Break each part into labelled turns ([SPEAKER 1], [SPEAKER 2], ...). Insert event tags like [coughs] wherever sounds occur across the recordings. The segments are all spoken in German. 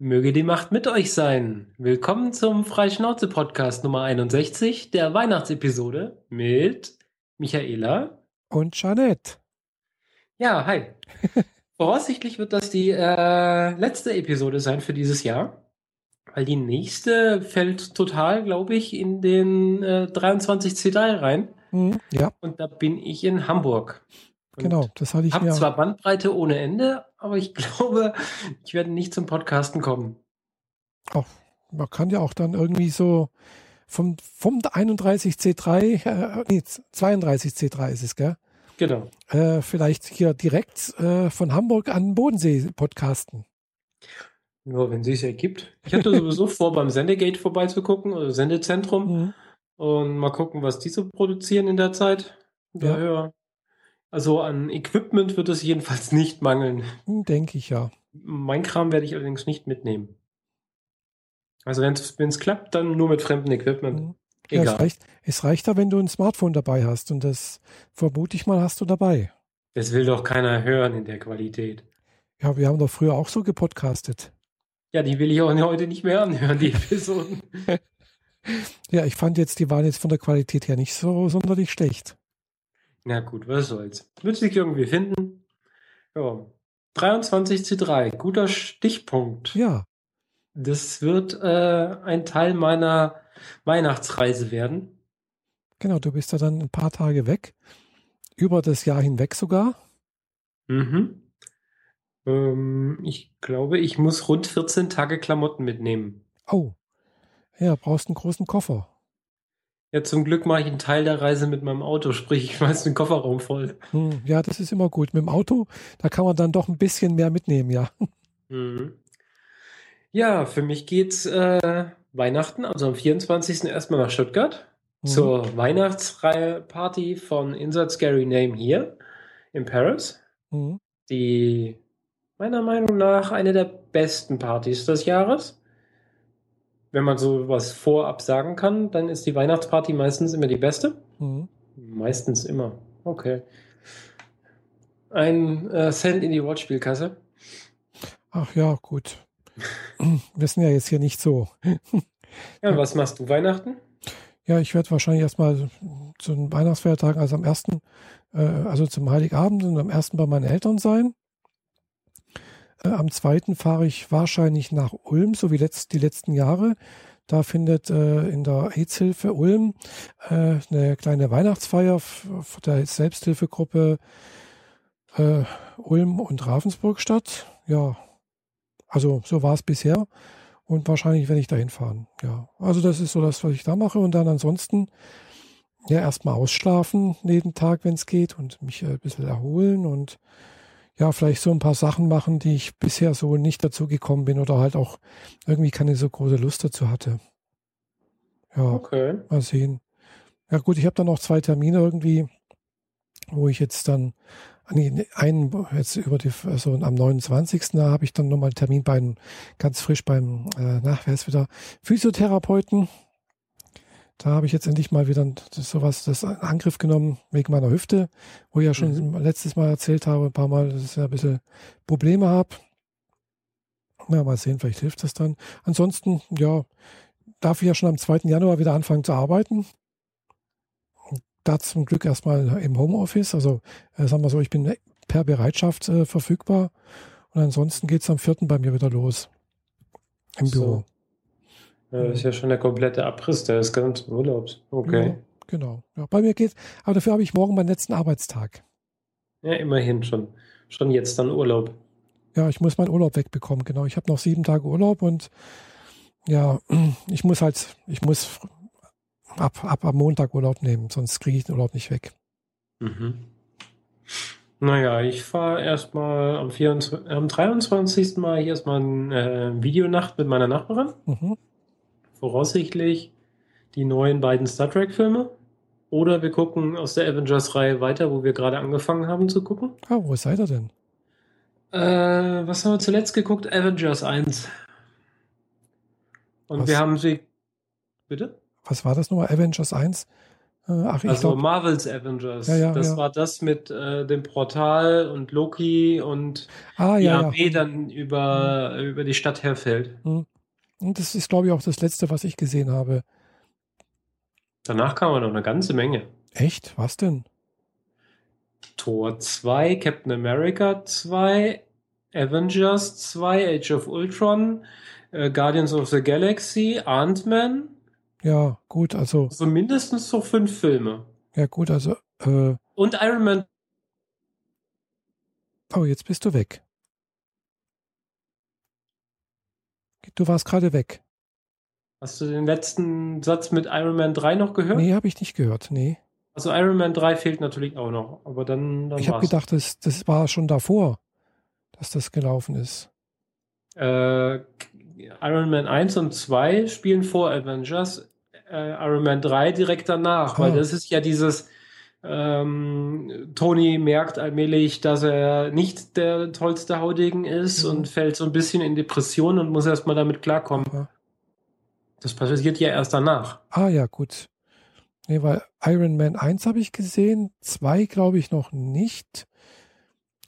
[SPEAKER 1] Möge die Macht mit euch sein. Willkommen zum Freischnauze-Podcast Nummer 61 der Weihnachtsepisode mit Michaela
[SPEAKER 2] und Jeanette.
[SPEAKER 1] Ja, hi. [laughs] Voraussichtlich wird das die äh, letzte Episode sein für dieses Jahr, weil die nächste fällt total, glaube ich, in den äh, 23C3 rein.
[SPEAKER 2] Mhm, ja.
[SPEAKER 1] Und da bin ich in Hamburg.
[SPEAKER 2] Genau, das hatte ich
[SPEAKER 1] hab mir. zwar Bandbreite ohne Ende, aber ich [laughs] glaube, ich werde nicht zum Podcasten kommen.
[SPEAKER 2] Ach, man kann ja auch dann irgendwie so vom, vom 31C3, äh, nee, 32C3 ist es, gell?
[SPEAKER 1] Genau.
[SPEAKER 2] Äh, vielleicht hier direkt äh, von Hamburg an Bodensee podcasten.
[SPEAKER 1] Ja, wenn es sich ergibt. Ich hatte sowieso [laughs] vor, beim Sendegate vorbeizugucken, oder Sendezentrum, mhm. und mal gucken, was die so produzieren in der Zeit. Daher ja. Also an Equipment wird es jedenfalls [laughs] nicht mangeln.
[SPEAKER 2] Hm, denke ich ja.
[SPEAKER 1] Mein Kram werde ich allerdings nicht mitnehmen. Also wenn es klappt, dann nur mit fremdem Equipment. Mhm.
[SPEAKER 2] Egal. Ja, es, reicht, es reicht ja, wenn du ein Smartphone dabei hast und das vermute ich mal hast du dabei.
[SPEAKER 1] Das will doch keiner hören in der Qualität.
[SPEAKER 2] Ja, wir haben doch früher auch so gepodcastet.
[SPEAKER 1] Ja, die will ich auch heute nicht mehr anhören, die [laughs] Episoden. [laughs]
[SPEAKER 2] ja, ich fand jetzt, die waren jetzt von der Qualität her nicht so sonderlich schlecht.
[SPEAKER 1] Na gut, was soll's. Wird sich irgendwie finden. Ja. 23 zu 3, guter Stichpunkt.
[SPEAKER 2] Ja.
[SPEAKER 1] Das wird äh, ein Teil meiner Weihnachtsreise werden.
[SPEAKER 2] Genau, du bist ja dann ein paar Tage weg. Über das Jahr hinweg sogar.
[SPEAKER 1] Mhm. Ähm, ich glaube, ich muss rund 14 Tage Klamotten mitnehmen.
[SPEAKER 2] Oh. Ja, brauchst einen großen Koffer.
[SPEAKER 1] Ja, zum Glück mache ich einen Teil der Reise mit meinem Auto, [laughs] sprich, ich schmeiße den Kofferraum voll.
[SPEAKER 2] Hm, ja, das ist immer gut. Mit dem Auto, da kann man dann doch ein bisschen mehr mitnehmen, ja.
[SPEAKER 1] Mhm. Ja, für mich geht's äh, Weihnachten, also am 24. erstmal nach Stuttgart mhm. zur Weihnachtsparty von Insert Scary Name hier in Paris. Mhm. Die meiner Meinung nach eine der besten Partys des Jahres wenn man so was vorab sagen kann, dann ist die Weihnachtsparty meistens immer die beste. Mhm. Meistens immer. Okay. Ein äh, Cent in die Wortspielkasse.
[SPEAKER 2] Ach ja, gut. Wir sind ja jetzt hier nicht so.
[SPEAKER 1] ja, was machst du Weihnachten?
[SPEAKER 2] Ja, ich werde wahrscheinlich erstmal zu den Weihnachtsfeiertagen, also am ersten, äh, also zum Heiligabend und am ersten bei meinen Eltern sein. Äh, am zweiten fahre ich wahrscheinlich nach Ulm, so wie letzt, die letzten Jahre. Da findet äh, in der AIDS-Hilfe Ulm äh, eine kleine Weihnachtsfeier der Selbsthilfegruppe äh, Ulm und Ravensburg statt. Ja, also so war es bisher. Und wahrscheinlich werde ich dahin fahren. Ja, also das ist so das, was ich da mache. Und dann ansonsten ja erstmal ausschlafen jeden Tag, wenn es geht und mich äh, ein bisschen erholen und ja, vielleicht so ein paar Sachen machen, die ich bisher so nicht dazu gekommen bin oder halt auch irgendwie keine so große Lust dazu hatte. Ja, okay. mal sehen. Ja gut, ich habe dann noch zwei Termine irgendwie, wo ich jetzt dann, einen jetzt über die, also am 29. Da habe ich dann nochmal einen Termin beim, ganz frisch beim, äh, nach, wer ist wieder, Physiotherapeuten. Da habe ich jetzt endlich mal wieder das, sowas, das Angriff genommen wegen meiner Hüfte, wo ich ja schon mhm. letztes Mal erzählt habe, ein paar Mal, dass ich ja ein bisschen Probleme habe. Ja, mal sehen, vielleicht hilft das dann. Ansonsten, ja, darf ich ja schon am 2. Januar wieder anfangen zu arbeiten. Da zum Glück erstmal im Homeoffice. Also, äh, sagen wir so, ich bin per Bereitschaft äh, verfügbar. Und ansonsten geht es am 4. bei mir wieder los. Im so. Büro.
[SPEAKER 1] Das ist ja schon der komplette Abriss des ganzen Urlaubs. Okay.
[SPEAKER 2] Ja, genau. Ja, bei mir geht aber dafür habe ich morgen meinen letzten Arbeitstag.
[SPEAKER 1] Ja, immerhin schon. Schon jetzt dann Urlaub.
[SPEAKER 2] Ja, ich muss meinen Urlaub wegbekommen, genau. Ich habe noch sieben Tage Urlaub und ja, [clears throat] ich muss halt, ich muss ab, ab am Montag Urlaub nehmen, sonst kriege ich den Urlaub nicht weg.
[SPEAKER 1] Mhm. Naja, ich fahre erstmal am, am 23. Mal hier erstmal eine äh, Videonacht mit meiner Nachbarin. Mhm voraussichtlich die neuen beiden Star Trek-Filme. Oder wir gucken aus der Avengers-Reihe weiter, wo wir gerade angefangen haben zu gucken.
[SPEAKER 2] Ah, wo seid ihr denn?
[SPEAKER 1] Äh, was haben wir zuletzt geguckt? Avengers 1. Und was? wir haben sie. Bitte?
[SPEAKER 2] Was war das nochmal? Avengers 1? Äh, ach, ich
[SPEAKER 1] Also
[SPEAKER 2] glaub,
[SPEAKER 1] Marvels Avengers.
[SPEAKER 2] Ja, ja,
[SPEAKER 1] das
[SPEAKER 2] ja.
[SPEAKER 1] war das mit äh, dem Portal und Loki und
[SPEAKER 2] ah,
[SPEAKER 1] die. Armee dann über, über die Stadt herfällt.
[SPEAKER 2] Hm. Und das ist, glaube ich, auch das letzte, was ich gesehen habe.
[SPEAKER 1] Danach kam aber noch eine ganze Menge.
[SPEAKER 2] Echt? Was denn?
[SPEAKER 1] Thor 2, Captain America 2, Avengers 2, Age of Ultron, äh, Guardians of the Galaxy, Ant-Man.
[SPEAKER 2] Ja, gut, also,
[SPEAKER 1] Also mindestens so fünf Filme.
[SPEAKER 2] ja, gut, also, äh,
[SPEAKER 1] Und Iron Man.
[SPEAKER 2] oh, jetzt bist du weg. Du warst gerade weg.
[SPEAKER 1] Hast du den letzten Satz mit Iron Man 3 noch gehört?
[SPEAKER 2] Nee, habe ich nicht gehört. Nee.
[SPEAKER 1] Also Iron Man 3 fehlt natürlich auch noch. Aber dann, dann
[SPEAKER 2] Ich habe gedacht, das, das war schon davor, dass das gelaufen ist.
[SPEAKER 1] Äh, Iron Man 1 und 2 spielen vor Avengers. Äh, Iron Man 3 direkt danach,
[SPEAKER 2] Ah.
[SPEAKER 1] weil das ist ja dieses ähm, Tony merkt allmählich, dass er nicht der tollste Haudegen ist
[SPEAKER 2] Mhm.
[SPEAKER 1] und fällt so ein bisschen in Depression und muss erstmal damit klarkommen.
[SPEAKER 2] Aha.
[SPEAKER 1] Das passiert ja erst danach.
[SPEAKER 2] Ah ja, gut. Nee, weil Iron Man 1 habe ich gesehen, 2 glaube ich noch nicht.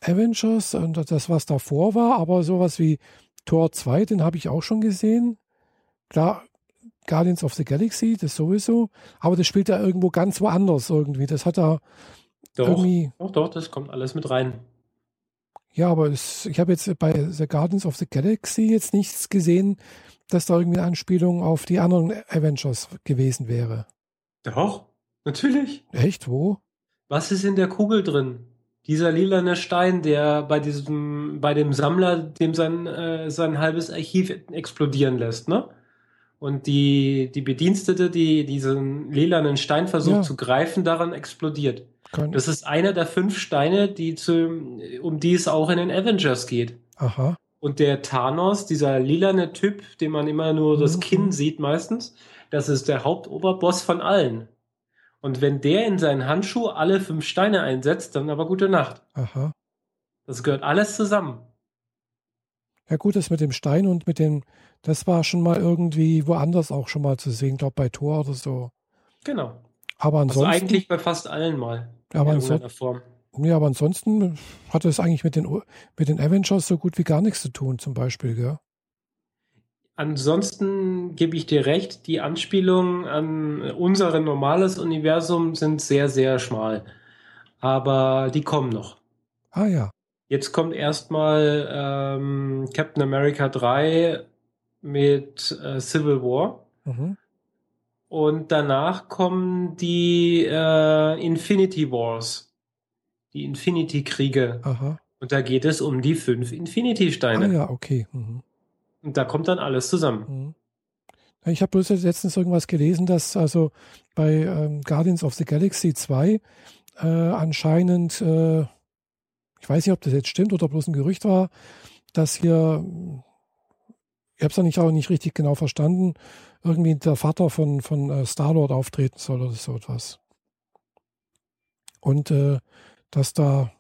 [SPEAKER 2] Avengers und das, was davor war, aber sowas wie Tor 2, den habe ich auch schon gesehen. Klar, Guardians of the Galaxy, das sowieso, aber das spielt ja irgendwo ganz woanders irgendwie. Das hat da
[SPEAKER 1] Doch,
[SPEAKER 2] irgendwie,
[SPEAKER 1] doch, doch, das kommt alles mit rein.
[SPEAKER 2] ja, aber es, ich habe jetzt bei The Guardians of the Galaxy jetzt nichts gesehen, dass da irgendwie eine Anspielung auf die anderen Avengers gewesen wäre.
[SPEAKER 1] Doch, natürlich.
[SPEAKER 2] Echt, wo?
[SPEAKER 1] Was ist in der Kugel drin? Dieser lilane Stein, der bei diesem, bei dem Sammler, dem sein, äh, sein halbes Archiv explodieren lässt, ne? Und die, die Bedienstete, die diesen lilanen Stein versucht
[SPEAKER 2] Ja.
[SPEAKER 1] zu greifen, daran explodiert.
[SPEAKER 2] Kann,
[SPEAKER 1] Das ist einer der fünf Steine, die zu, um die es auch in den Avengers geht.
[SPEAKER 2] aha.
[SPEAKER 1] Und der Thanos, dieser lilane Typ, den man immer nur das
[SPEAKER 2] Mhm.
[SPEAKER 1] Kinn sieht meistens, das ist der Hauptoberboss von allen. Und wenn der in seinen Handschuh alle fünf Steine einsetzt, dann aber gute Nacht.
[SPEAKER 2] Aha.
[SPEAKER 1] Das gehört alles zusammen.
[SPEAKER 2] Ja gut, das mit dem Stein und mit dem, das war schon mal irgendwie woanders auch schon mal zu sehen, glaube bei Tor oder so.
[SPEAKER 1] Genau.
[SPEAKER 2] Aber
[SPEAKER 1] Also
[SPEAKER 2] ansonsten,
[SPEAKER 1] eigentlich bei fast allen mal.
[SPEAKER 2] aber,
[SPEAKER 1] in irgendeiner Form.
[SPEAKER 2] ja, aber ansonsten hat es eigentlich mit den, mit den Avengers so gut wie gar nichts zu tun, zum Beispiel, gell?
[SPEAKER 1] Ansonsten gebe ich dir recht, die Anspielungen an unser normales Universum sind sehr, sehr schmal. Aber die kommen noch.
[SPEAKER 2] Ah ja.
[SPEAKER 1] Jetzt kommt erstmal ähm, Captain America 3 mit äh, Civil War.
[SPEAKER 2] Mhm.
[SPEAKER 1] Und danach kommen die äh, Infinity Wars. Die Infinity-Kriege.
[SPEAKER 2] Aha.
[SPEAKER 1] Und da geht es um die fünf Infinity-Steine.
[SPEAKER 2] Ah ja, okay. Mhm.
[SPEAKER 1] Und da kommt dann alles zusammen.
[SPEAKER 2] Mhm. Ich habe bloß letztens irgendwas gelesen, dass also bei ähm, Guardians of the Galaxy 2 äh, anscheinend, äh, ich weiß nicht, ob das jetzt stimmt oder bloß ein Gerücht war, dass hier, ich habe es nicht auch nicht richtig genau verstanden, irgendwie der Vater von, von äh, Star-Lord auftreten soll oder so etwas. Und äh, dass da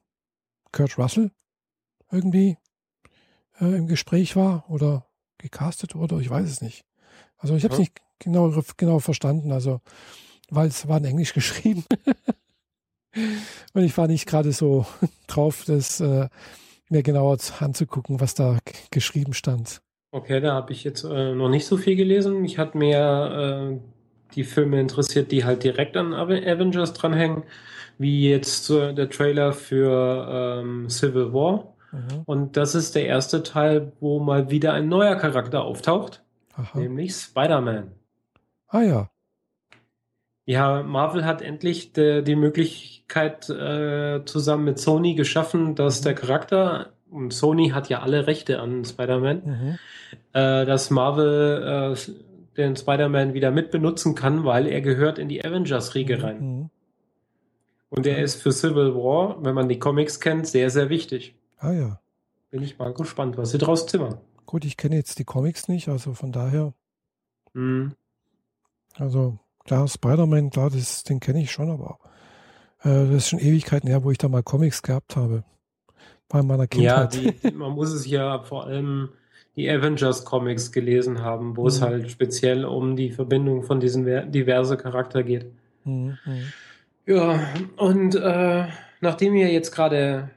[SPEAKER 2] Kurt Russell irgendwie äh, im Gespräch war oder gecastet wurde, ich weiß es nicht. Also ich habe es
[SPEAKER 1] Ja.
[SPEAKER 2] nicht genau, genau verstanden, also weil es war in Englisch [laughs] geschrieben. Und ich war nicht gerade so [laughs] drauf, das äh, mir genauer zu- anzugucken, was da geschrieben stand.
[SPEAKER 1] Okay, da habe ich jetzt äh, noch nicht so viel gelesen. Mich hat mehr äh, die Filme interessiert, die halt direkt an Ave- Avengers dranhängen, wie jetzt äh, der Trailer für ähm, Civil War.
[SPEAKER 2] Mhm.
[SPEAKER 1] Und das ist der erste Teil, wo mal wieder ein neuer Charakter auftaucht,
[SPEAKER 2] Aha.
[SPEAKER 1] nämlich Spider-Man.
[SPEAKER 2] Ah ja.
[SPEAKER 1] Ja, Marvel hat endlich de, die Möglichkeit äh, zusammen mit Sony geschaffen, dass der Charakter, und Sony hat ja alle Rechte an Spider-Man,
[SPEAKER 2] Mhm.
[SPEAKER 1] äh, dass Marvel äh, den Spider-Man wieder mitbenutzen kann, weil er gehört in die Avengers-Riege rein.
[SPEAKER 2] Mhm.
[SPEAKER 1] Und er ist für Civil War, wenn man die Comics kennt, sehr, sehr wichtig.
[SPEAKER 2] Ah ja.
[SPEAKER 1] Bin ich mal gespannt, was sie draus zimmern.
[SPEAKER 2] Gut, ich kenne jetzt die Comics nicht, also von daher,
[SPEAKER 1] Hm.
[SPEAKER 2] also klar, Spider-Man, klar, das, den kenne ich schon, aber äh, das ist schon Ewigkeiten her, wo ich da mal Comics gehabt habe. Bei meiner
[SPEAKER 1] Ja,
[SPEAKER 2] Kindheit.
[SPEAKER 1] die, man muss es ja vor allem die Avengers Comics gelesen haben, wo es
[SPEAKER 2] Mhm.
[SPEAKER 1] halt speziell um die Verbindung von diesen ver- diverse Charakter geht.
[SPEAKER 2] Mhm. mhm.
[SPEAKER 1] Ja, und äh, nachdem wir jetzt gerade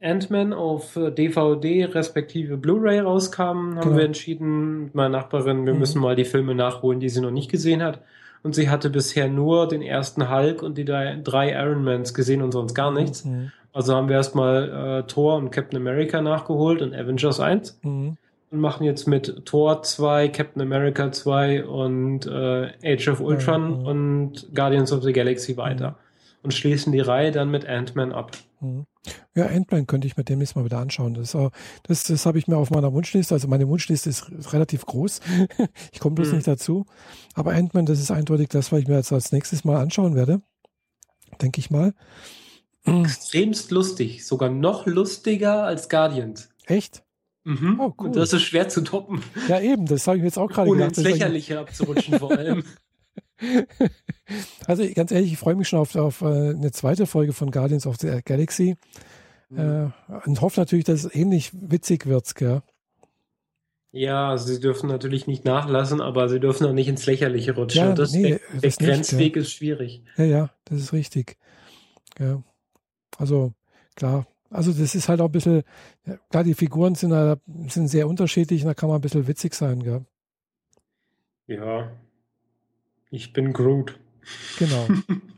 [SPEAKER 1] Ant-Man auf DVD respektive Blu-ray rauskam, haben
[SPEAKER 2] Genau.
[SPEAKER 1] wir entschieden, mit meiner Nachbarin, wir
[SPEAKER 2] Mhm.
[SPEAKER 1] müssen mal die Filme nachholen, die sie noch nicht gesehen hat. Und sie hatte bisher nur den ersten Hulk und die drei, Ironmans gesehen und sonst gar nichts.
[SPEAKER 2] Mhm.
[SPEAKER 1] Also haben wir erstmal äh, Thor und Captain America nachgeholt und Avengers 1
[SPEAKER 2] Mhm.
[SPEAKER 1] und machen jetzt mit Thor 2, Captain America 2 und äh, Age of Ultron
[SPEAKER 2] Mhm.
[SPEAKER 1] und Guardians of the Galaxy weiter. Und schließen die Reihe dann mit Ant-Man ab.
[SPEAKER 2] Mhm. Ja, Ant-Man könnte ich mir demnächst mal wieder anschauen. Das, das, das habe ich mir auf meiner Wunschliste. Also meine Wunschliste ist relativ groß. [laughs] ich komme bloß
[SPEAKER 1] Mhm.
[SPEAKER 2] nicht dazu. Aber Ant-Man, das ist eindeutig das, was ich mir jetzt als nächstes mal anschauen werde. Denke ich mal.
[SPEAKER 1] Extremst lustig. Sogar noch lustiger als Guardians.
[SPEAKER 2] Echt?
[SPEAKER 1] Mhm.
[SPEAKER 2] Oh, cool.
[SPEAKER 1] Und das ist schwer zu toppen.
[SPEAKER 2] Ja, eben. Das habe ich mir jetzt auch gerade
[SPEAKER 1] Ohne
[SPEAKER 2] gedacht.
[SPEAKER 1] ins
[SPEAKER 2] ist
[SPEAKER 1] Lächerliche abzurutschen vor allem. [laughs] [laughs]
[SPEAKER 2] Also ganz ehrlich, ich freue mich schon auf, auf äh, eine zweite Folge von Guardians of the Galaxy.
[SPEAKER 1] Mhm.
[SPEAKER 2] Äh, und hoffe natürlich, dass es ähnlich witzig wird. Gell?
[SPEAKER 1] Ja, sie dürfen natürlich nicht nachlassen, aber sie dürfen auch nicht ins Lächerliche rutschen.
[SPEAKER 2] Ja,
[SPEAKER 1] das,
[SPEAKER 2] nee,
[SPEAKER 1] der,
[SPEAKER 2] das
[SPEAKER 1] der
[SPEAKER 2] nicht,
[SPEAKER 1] Grenzweg ist schwierig.
[SPEAKER 2] Ja, ja, das ist richtig. Ja. Also, klar. Also, das ist halt auch ein bisschen, ja, klar, die Figuren sind, halt- sind sehr unterschiedlich und da kann man ein bisschen witzig sein, gell?
[SPEAKER 1] Ja. Ich bin Groot.
[SPEAKER 2] Genau.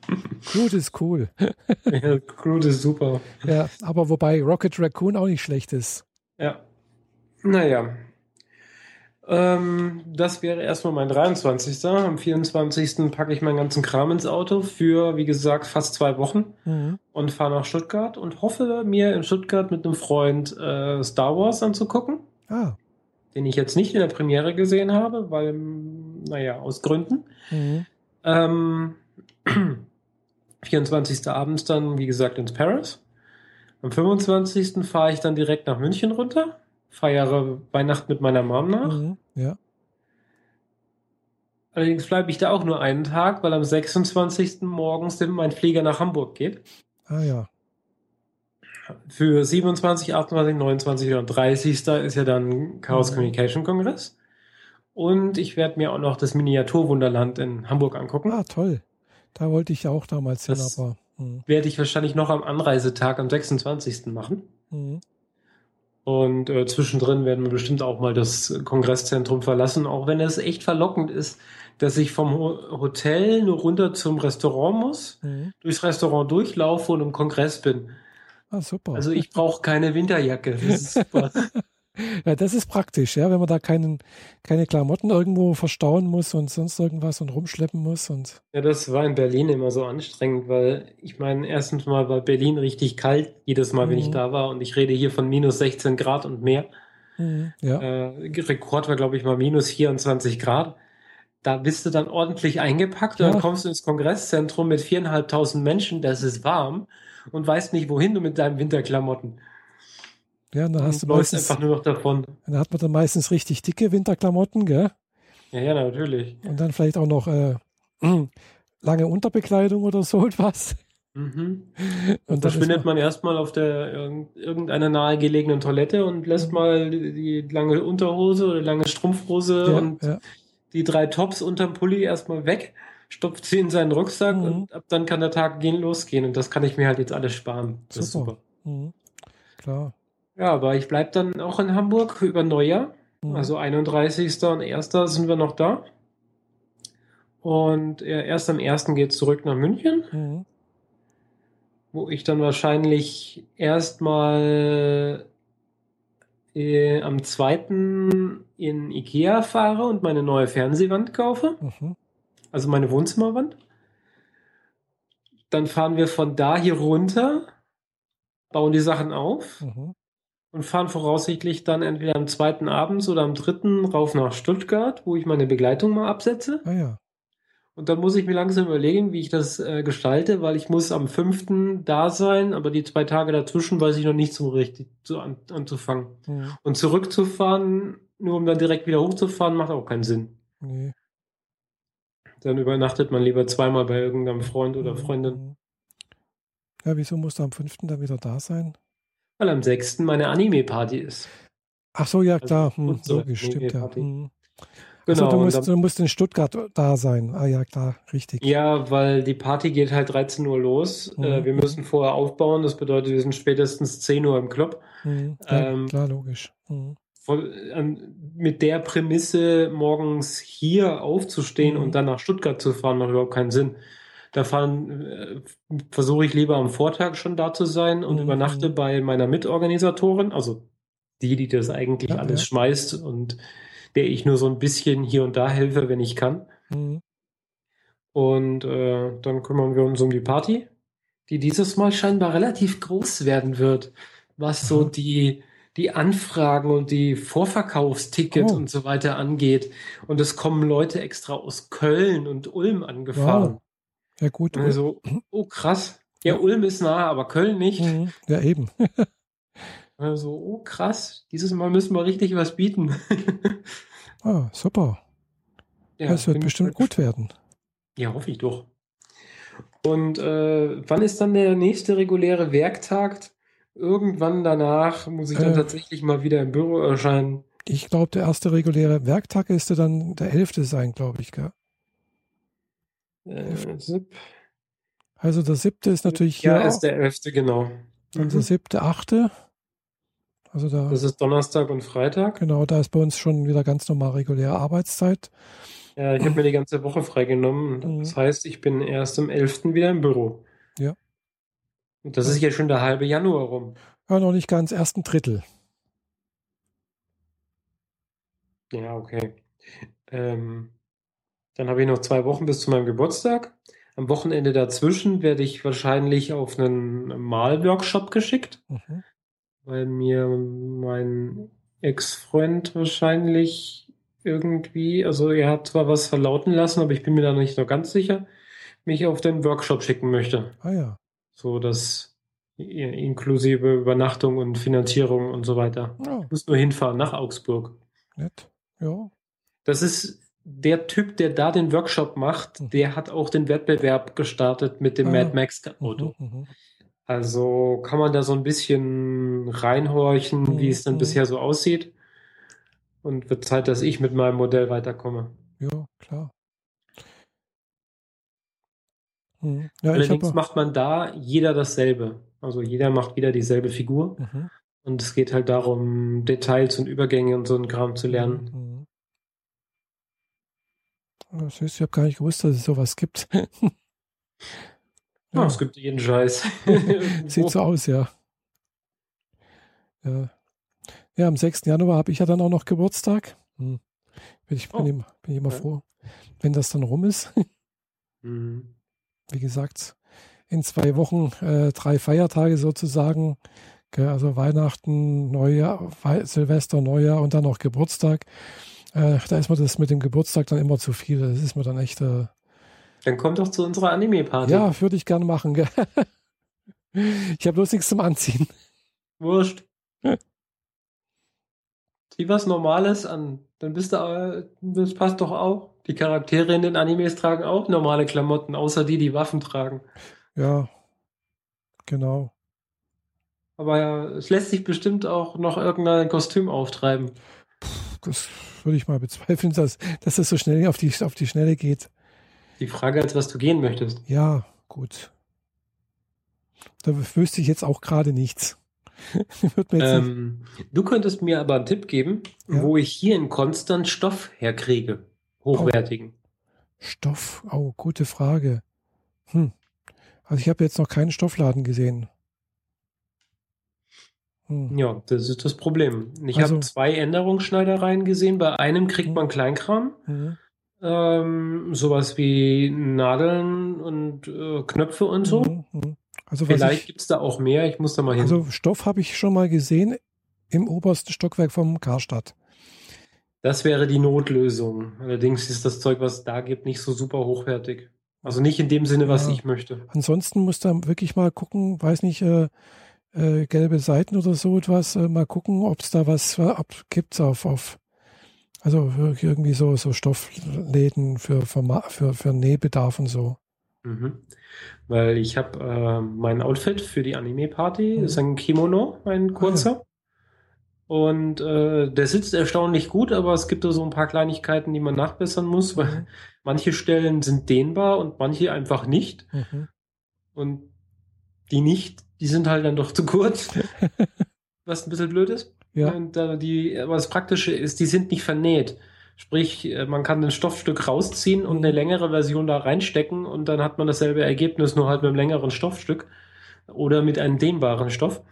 [SPEAKER 2] [laughs] Groot ist cool. [laughs]
[SPEAKER 1] ja, Groot ist super.
[SPEAKER 2] Ja, aber wobei Rocket Raccoon auch nicht schlecht ist.
[SPEAKER 1] Ja. Naja. Ähm, das wäre erstmal mein 23. Am 24. packe ich meinen ganzen Kram ins Auto für, wie gesagt, fast zwei Wochen
[SPEAKER 2] Mhm.
[SPEAKER 1] und fahre nach Stuttgart und hoffe, mir in Stuttgart mit einem Freund äh, Star Wars anzugucken,
[SPEAKER 2] Ah.
[SPEAKER 1] den ich jetzt nicht in der Premiere gesehen habe, weil, naja, aus Gründen.
[SPEAKER 2] Mhm.
[SPEAKER 1] Ähm, [clears throat] 24. abends dann, wie gesagt, ins Paris. Am 25. fahre ich dann direkt nach München runter, feiere Weihnachten mit meiner Mom nach.
[SPEAKER 2] Mhm. Ja.
[SPEAKER 1] Allerdings bleibe ich da auch nur einen Tag, weil am 26. morgens mein Flieger nach Hamburg geht.
[SPEAKER 2] Ah ja.
[SPEAKER 1] Für 27, 28, 29 und 30. ist ja dann Chaos
[SPEAKER 2] Mhm.
[SPEAKER 1] Communication Kongress. Und ich werde mir auch noch das Miniaturwunderland in Hamburg angucken.
[SPEAKER 2] Ah, toll. Da wollte ich ja auch damals hin,
[SPEAKER 1] Das-
[SPEAKER 2] aber. Mhm.
[SPEAKER 1] Werde ich wahrscheinlich noch am Anreisetag am 26. machen.
[SPEAKER 2] Mhm.
[SPEAKER 1] Und äh, zwischendrin werden wir bestimmt auch mal das Kongresszentrum verlassen, auch wenn es echt verlockend ist, dass ich vom Ho Hotel nur runter zum Restaurant muss,
[SPEAKER 2] Mhm.
[SPEAKER 1] durchs Restaurant durchlaufe und im Kongress bin.
[SPEAKER 2] Ah, super.
[SPEAKER 1] Also ich brauche keine Winterjacke. Das ist super. [laughs]
[SPEAKER 2] Ja, das ist praktisch, ja, wenn man da keinen, keine Klamotten irgendwo verstauen muss und sonst irgendwas und rumschleppen muss und
[SPEAKER 1] ja, das war in Berlin immer so anstrengend, weil ich meine, erstens mal war Berlin richtig kalt, jedes Mal, wenn ich
[SPEAKER 2] Mhm.
[SPEAKER 1] da war. Und ich rede hier von minus 16 Grad und mehr.
[SPEAKER 2] Mhm. ja,
[SPEAKER 1] Äh, Rekord war, glaube ich, mal minus 24 Grad. Da bist du dann ordentlich eingepackt und
[SPEAKER 2] Ja.
[SPEAKER 1] dann kommst du ins Kongresszentrum mit viereinhalbtausend Menschen, das ist warm und weißt nicht, wohin du mit deinen Winterklamotten.
[SPEAKER 2] Ja, dann hast du meistens,
[SPEAKER 1] einfach nur noch davon.
[SPEAKER 2] dann hat man dann meistens richtig dicke Winterklamotten, gell?
[SPEAKER 1] Ja, ja, natürlich.
[SPEAKER 2] Und dann vielleicht auch noch äh, [clears throat] lange Unterbekleidung oder so [laughs] etwas.
[SPEAKER 1] Mhm.
[SPEAKER 2] Und
[SPEAKER 1] Und
[SPEAKER 2] dann
[SPEAKER 1] verschwindet
[SPEAKER 2] ist
[SPEAKER 1] man erstmal auf der irgend- irgendeiner nahegelegenen Toilette und lässt
[SPEAKER 2] Mhm.
[SPEAKER 1] mal die, lange Unterhose oder lange Strumpfhose
[SPEAKER 2] ja,
[SPEAKER 1] und
[SPEAKER 2] ja,
[SPEAKER 1] die drei Tops unterm Pulli erstmal weg, stopft sie in seinen Rucksack
[SPEAKER 2] Mhm.
[SPEAKER 1] und ab dann kann der Tag gehen losgehen. Und das kann ich mir halt jetzt alles sparen. Das ist
[SPEAKER 2] Super.
[SPEAKER 1] super.
[SPEAKER 2] mhm. klar.
[SPEAKER 1] Ja, aber ich bleibe dann auch in Hamburg über Neujahr.
[SPEAKER 2] Mhm.
[SPEAKER 1] Also 31. und 1. sind wir noch da. Und äh, erst am 1. geht es zurück nach München,
[SPEAKER 2] Mhm.
[SPEAKER 1] wo ich dann wahrscheinlich erstmal äh, am 2. in Ikea fahre und meine neue Fernsehwand kaufe.
[SPEAKER 2] Mhm.
[SPEAKER 1] also meine Wohnzimmerwand. Dann fahren wir von da hier runter, bauen die Sachen auf
[SPEAKER 2] Mhm.
[SPEAKER 1] Und fahren voraussichtlich dann entweder am zweiten abends oder am dritten rauf nach Stuttgart, wo ich meine Begleitung mal absetze.
[SPEAKER 2] Ah ja.
[SPEAKER 1] Und dann muss ich mir langsam überlegen, wie ich das äh, gestalte, weil ich muss am fünften da sein, aber die zwei Tage dazwischen weiß ich noch nicht so richtig so an, anzufangen.
[SPEAKER 2] Mhm.
[SPEAKER 1] Und zurückzufahren, nur um dann direkt wieder hochzufahren, macht auch keinen Sinn.
[SPEAKER 2] Nee.
[SPEAKER 1] Dann übernachtet man lieber zweimal bei irgendeinem Freund oder
[SPEAKER 2] Mhm.
[SPEAKER 1] Freundin.
[SPEAKER 2] Ja, wieso musst du am 5. dann wieder da sein?
[SPEAKER 1] Weil am 6. meine Anime-Party ist.
[SPEAKER 2] Ach so, ja,
[SPEAKER 1] Also
[SPEAKER 2] klar. Hm,
[SPEAKER 1] unsere
[SPEAKER 2] logisch, stimmt ja. Hm.
[SPEAKER 1] Genau.
[SPEAKER 2] also du musst,
[SPEAKER 1] dann-
[SPEAKER 2] du musst in Stuttgart da sein. Ah ja, klar, richtig.
[SPEAKER 1] Ja, weil die Party geht halt 13 Uhr los.
[SPEAKER 2] Mhm.
[SPEAKER 1] Äh, wir müssen vorher aufbauen. Das bedeutet, wir sind spätestens 10 Uhr im Club.
[SPEAKER 2] Mhm. Ja,
[SPEAKER 1] Ähm,
[SPEAKER 2] klar, logisch. Mhm.
[SPEAKER 1] Voll, an, mit der Prämisse, morgens hier aufzustehen
[SPEAKER 2] Mhm.
[SPEAKER 1] und dann nach Stuttgart zu fahren, macht überhaupt keinen Sinn. Da äh, versuche ich lieber am Vortag schon da zu sein und
[SPEAKER 2] Mhm.
[SPEAKER 1] übernachte bei meiner Mitorganisatorin, also die, die das eigentlich
[SPEAKER 2] Ja,
[SPEAKER 1] alles
[SPEAKER 2] ja.
[SPEAKER 1] schmeißt und der ich nur so ein bisschen hier und da helfe, wenn ich kann.
[SPEAKER 2] Mhm.
[SPEAKER 1] Und äh, dann kümmern wir uns um die Party, die dieses Mal scheinbar relativ groß werden wird, was so
[SPEAKER 2] Aha.
[SPEAKER 1] die, die Anfragen und die Vorverkaufstickets
[SPEAKER 2] Oh.
[SPEAKER 1] und so weiter angeht. Und es kommen Leute extra aus Köln und Ulm angefahren.
[SPEAKER 2] Ja, gut.
[SPEAKER 1] Also, oh krass. Ja, Ulm ist nah, aber Köln nicht.
[SPEAKER 2] Mhm. Ja, eben. [laughs]
[SPEAKER 1] Also, oh krass. Dieses Mal müssen wir richtig was bieten. [laughs]
[SPEAKER 2] Ah, super.
[SPEAKER 1] Ja,
[SPEAKER 2] das wird bestimmt gut werden.
[SPEAKER 1] Ja, hoffe ich doch. Und äh, wann ist dann der nächste reguläre Werktag? Irgendwann danach muss ich dann
[SPEAKER 2] Äh.
[SPEAKER 1] tatsächlich mal wieder im Büro erscheinen.
[SPEAKER 2] Ich glaube, der erste reguläre Werktag ist dann der 11. sein, glaube ich. Gell?
[SPEAKER 1] Äh, Sieb-
[SPEAKER 2] Also der siebte ist natürlich hier
[SPEAKER 1] ja,
[SPEAKER 2] auch,
[SPEAKER 1] ist der 11. genau.
[SPEAKER 2] dann der
[SPEAKER 1] Mhm.
[SPEAKER 2] siebte, achte. Also da,
[SPEAKER 1] Das ist Donnerstag und Freitag.
[SPEAKER 2] genau, da ist bei uns schon wieder ganz normal reguläre Arbeitszeit.
[SPEAKER 1] Ja, ich habe mir die ganze Woche freigenommen.
[SPEAKER 2] Mhm.
[SPEAKER 1] Das heißt, ich bin erst am 11. wieder im Büro.
[SPEAKER 2] Ja.
[SPEAKER 1] Und das ist ja schon der halbe Januar rum.
[SPEAKER 2] Ja, noch nicht ganz, ersten Drittel.
[SPEAKER 1] Ja, okay. Ähm, dann habe ich noch zwei Wochen bis zu meinem Geburtstag. Am Wochenende dazwischen werde ich wahrscheinlich auf einen Malworkshop geschickt,
[SPEAKER 2] Mhm.
[SPEAKER 1] weil mir mein Ex-Freund wahrscheinlich irgendwie, also er hat zwar was verlauten lassen, aber ich bin mir da nicht so ganz sicher, mich auf den Workshop schicken möchte.
[SPEAKER 2] Ah ja.
[SPEAKER 1] So das inklusive Übernachtung und Finanzierung und so weiter.
[SPEAKER 2] ja,
[SPEAKER 1] Ich muss nur hinfahren nach Augsburg.
[SPEAKER 2] nett. Ja,
[SPEAKER 1] Das ist der Typ, der da den Workshop macht,
[SPEAKER 2] Mhm.
[SPEAKER 1] der hat auch den Wettbewerb gestartet mit dem
[SPEAKER 2] Ah.
[SPEAKER 1] Mad Max Auto.
[SPEAKER 2] Mhm, mhm.
[SPEAKER 1] Also kann man da so ein bisschen reinhorchen, wie es dann
[SPEAKER 2] Mhm.
[SPEAKER 1] bisher so aussieht. Und wird Zeit, dass ich mit meinem Modell weiterkomme.
[SPEAKER 2] ja klar. Mhm. Ja,
[SPEAKER 1] Allerdings
[SPEAKER 2] habe.
[SPEAKER 1] macht man da jeder dasselbe. Also jeder macht wieder dieselbe Figur.
[SPEAKER 2] Mhm.
[SPEAKER 1] Und es geht halt darum, Details und Übergänge und so einen Kram zu lernen.
[SPEAKER 2] Ja, süß, ich habe gar nicht gewusst, dass es sowas gibt. [laughs]
[SPEAKER 1] Ja, es gibt jeden Scheiß. [laughs] [laughs]
[SPEAKER 2] Sieht so aus, ja. Ja, ja am 6. Januar habe ich ja dann auch noch Geburtstag. Hm. Bin ich bin,
[SPEAKER 1] Oh.
[SPEAKER 2] immer, bin immer
[SPEAKER 1] Ja.
[SPEAKER 2] froh, wenn das dann rum ist.
[SPEAKER 1] Mhm.
[SPEAKER 2] Wie gesagt, in zwei Wochen äh, drei Feiertage sozusagen. Also Weihnachten, Neujahr, Silvester, Neujahr und dann noch Geburtstag. Äh, da ist mir das mit dem Geburtstag dann immer zu viel. Das ist mir dann echt. Äh,
[SPEAKER 1] Dann kommt doch zu unserer Anime-Party.
[SPEAKER 2] ja, würde ich gerne machen. Gell? [laughs] Ich habe bloß nichts zum Anziehen.
[SPEAKER 1] Wurscht. Zieh was Normales an. Dann bist du, äh, das passt doch auch. Die Charaktere in den Animes tragen auch normale Klamotten, außer die, die Waffen tragen.
[SPEAKER 2] Ja, genau.
[SPEAKER 1] Aber ja, es lässt sich bestimmt auch noch irgendein Kostüm auftreiben.
[SPEAKER 2] Das würde ich mal bezweifeln, dass, dass das so schnell auf die, auf die Schnelle geht.
[SPEAKER 1] Die Frage, als was du gehen möchtest.
[SPEAKER 2] Ja, gut. Da wüsste ich jetzt auch gerade nichts. [laughs]
[SPEAKER 1] Ähm, du könntest mir aber einen Tipp geben,
[SPEAKER 2] Ja.
[SPEAKER 1] wo ich hier in Konstant Stoff herkriege. Hochwertigen.
[SPEAKER 2] Stoff, oh, gute Frage. Hm. Also ich habe jetzt noch keinen Stoffladen gesehen. Hm.
[SPEAKER 1] Ja, das ist das Problem. Ich
[SPEAKER 2] Also-
[SPEAKER 1] habe zwei Änderungsschneidereien gesehen. Bei einem kriegt
[SPEAKER 2] Mhm.
[SPEAKER 1] man Kleinkram.
[SPEAKER 2] Mhm.
[SPEAKER 1] Ähm, sowas wie Nadeln und äh, Knöpfe und so.
[SPEAKER 2] Mhm. Also,
[SPEAKER 1] Vielleicht
[SPEAKER 2] ich,
[SPEAKER 1] gibt's da auch mehr. Ich muss da mal hin.
[SPEAKER 2] also Stoff habe ich schon mal gesehen im obersten Stockwerk vom Karstadt.
[SPEAKER 1] das wäre die Notlösung. Allerdings ist das Zeug, was es da gibt, nicht so super hochwertig. Also nicht in dem Sinne, was
[SPEAKER 2] Ja.
[SPEAKER 1] ich möchte.
[SPEAKER 2] Ansonsten muss da wirklich mal gucken, weiß nicht, äh, äh, gelbe Seiten oder so etwas, äh, mal gucken, ob es da was äh, ob, gibt's auf, auf also irgendwie so, so Stoffläden für, für, für, für Nähbedarf und so.
[SPEAKER 1] Mhm. Weil ich habe äh, mein Outfit für die Anime-Party,
[SPEAKER 2] Mhm.
[SPEAKER 1] ist ein Kimono, ein kurzer. Und äh, der sitzt erstaunlich gut, aber es gibt so ein paar Kleinigkeiten, die man nachbessern muss, weil
[SPEAKER 2] Mhm.
[SPEAKER 1] manche Stellen sind dehnbar und manche einfach nicht.
[SPEAKER 2] Mhm.
[SPEAKER 1] Und die nicht, die sind halt dann doch zu kurz, [laughs] was ein bisschen blöd ist.
[SPEAKER 2] Ja.
[SPEAKER 1] Und äh, die, aber das Praktische ist, die sind nicht vernäht. Sprich, äh, man kann ein Stoffstück rausziehen und eine längere Version da reinstecken und dann hat man dasselbe Ergebnis, nur halt mit einem längeren Stoffstück oder mit einem dehnbaren Stoff.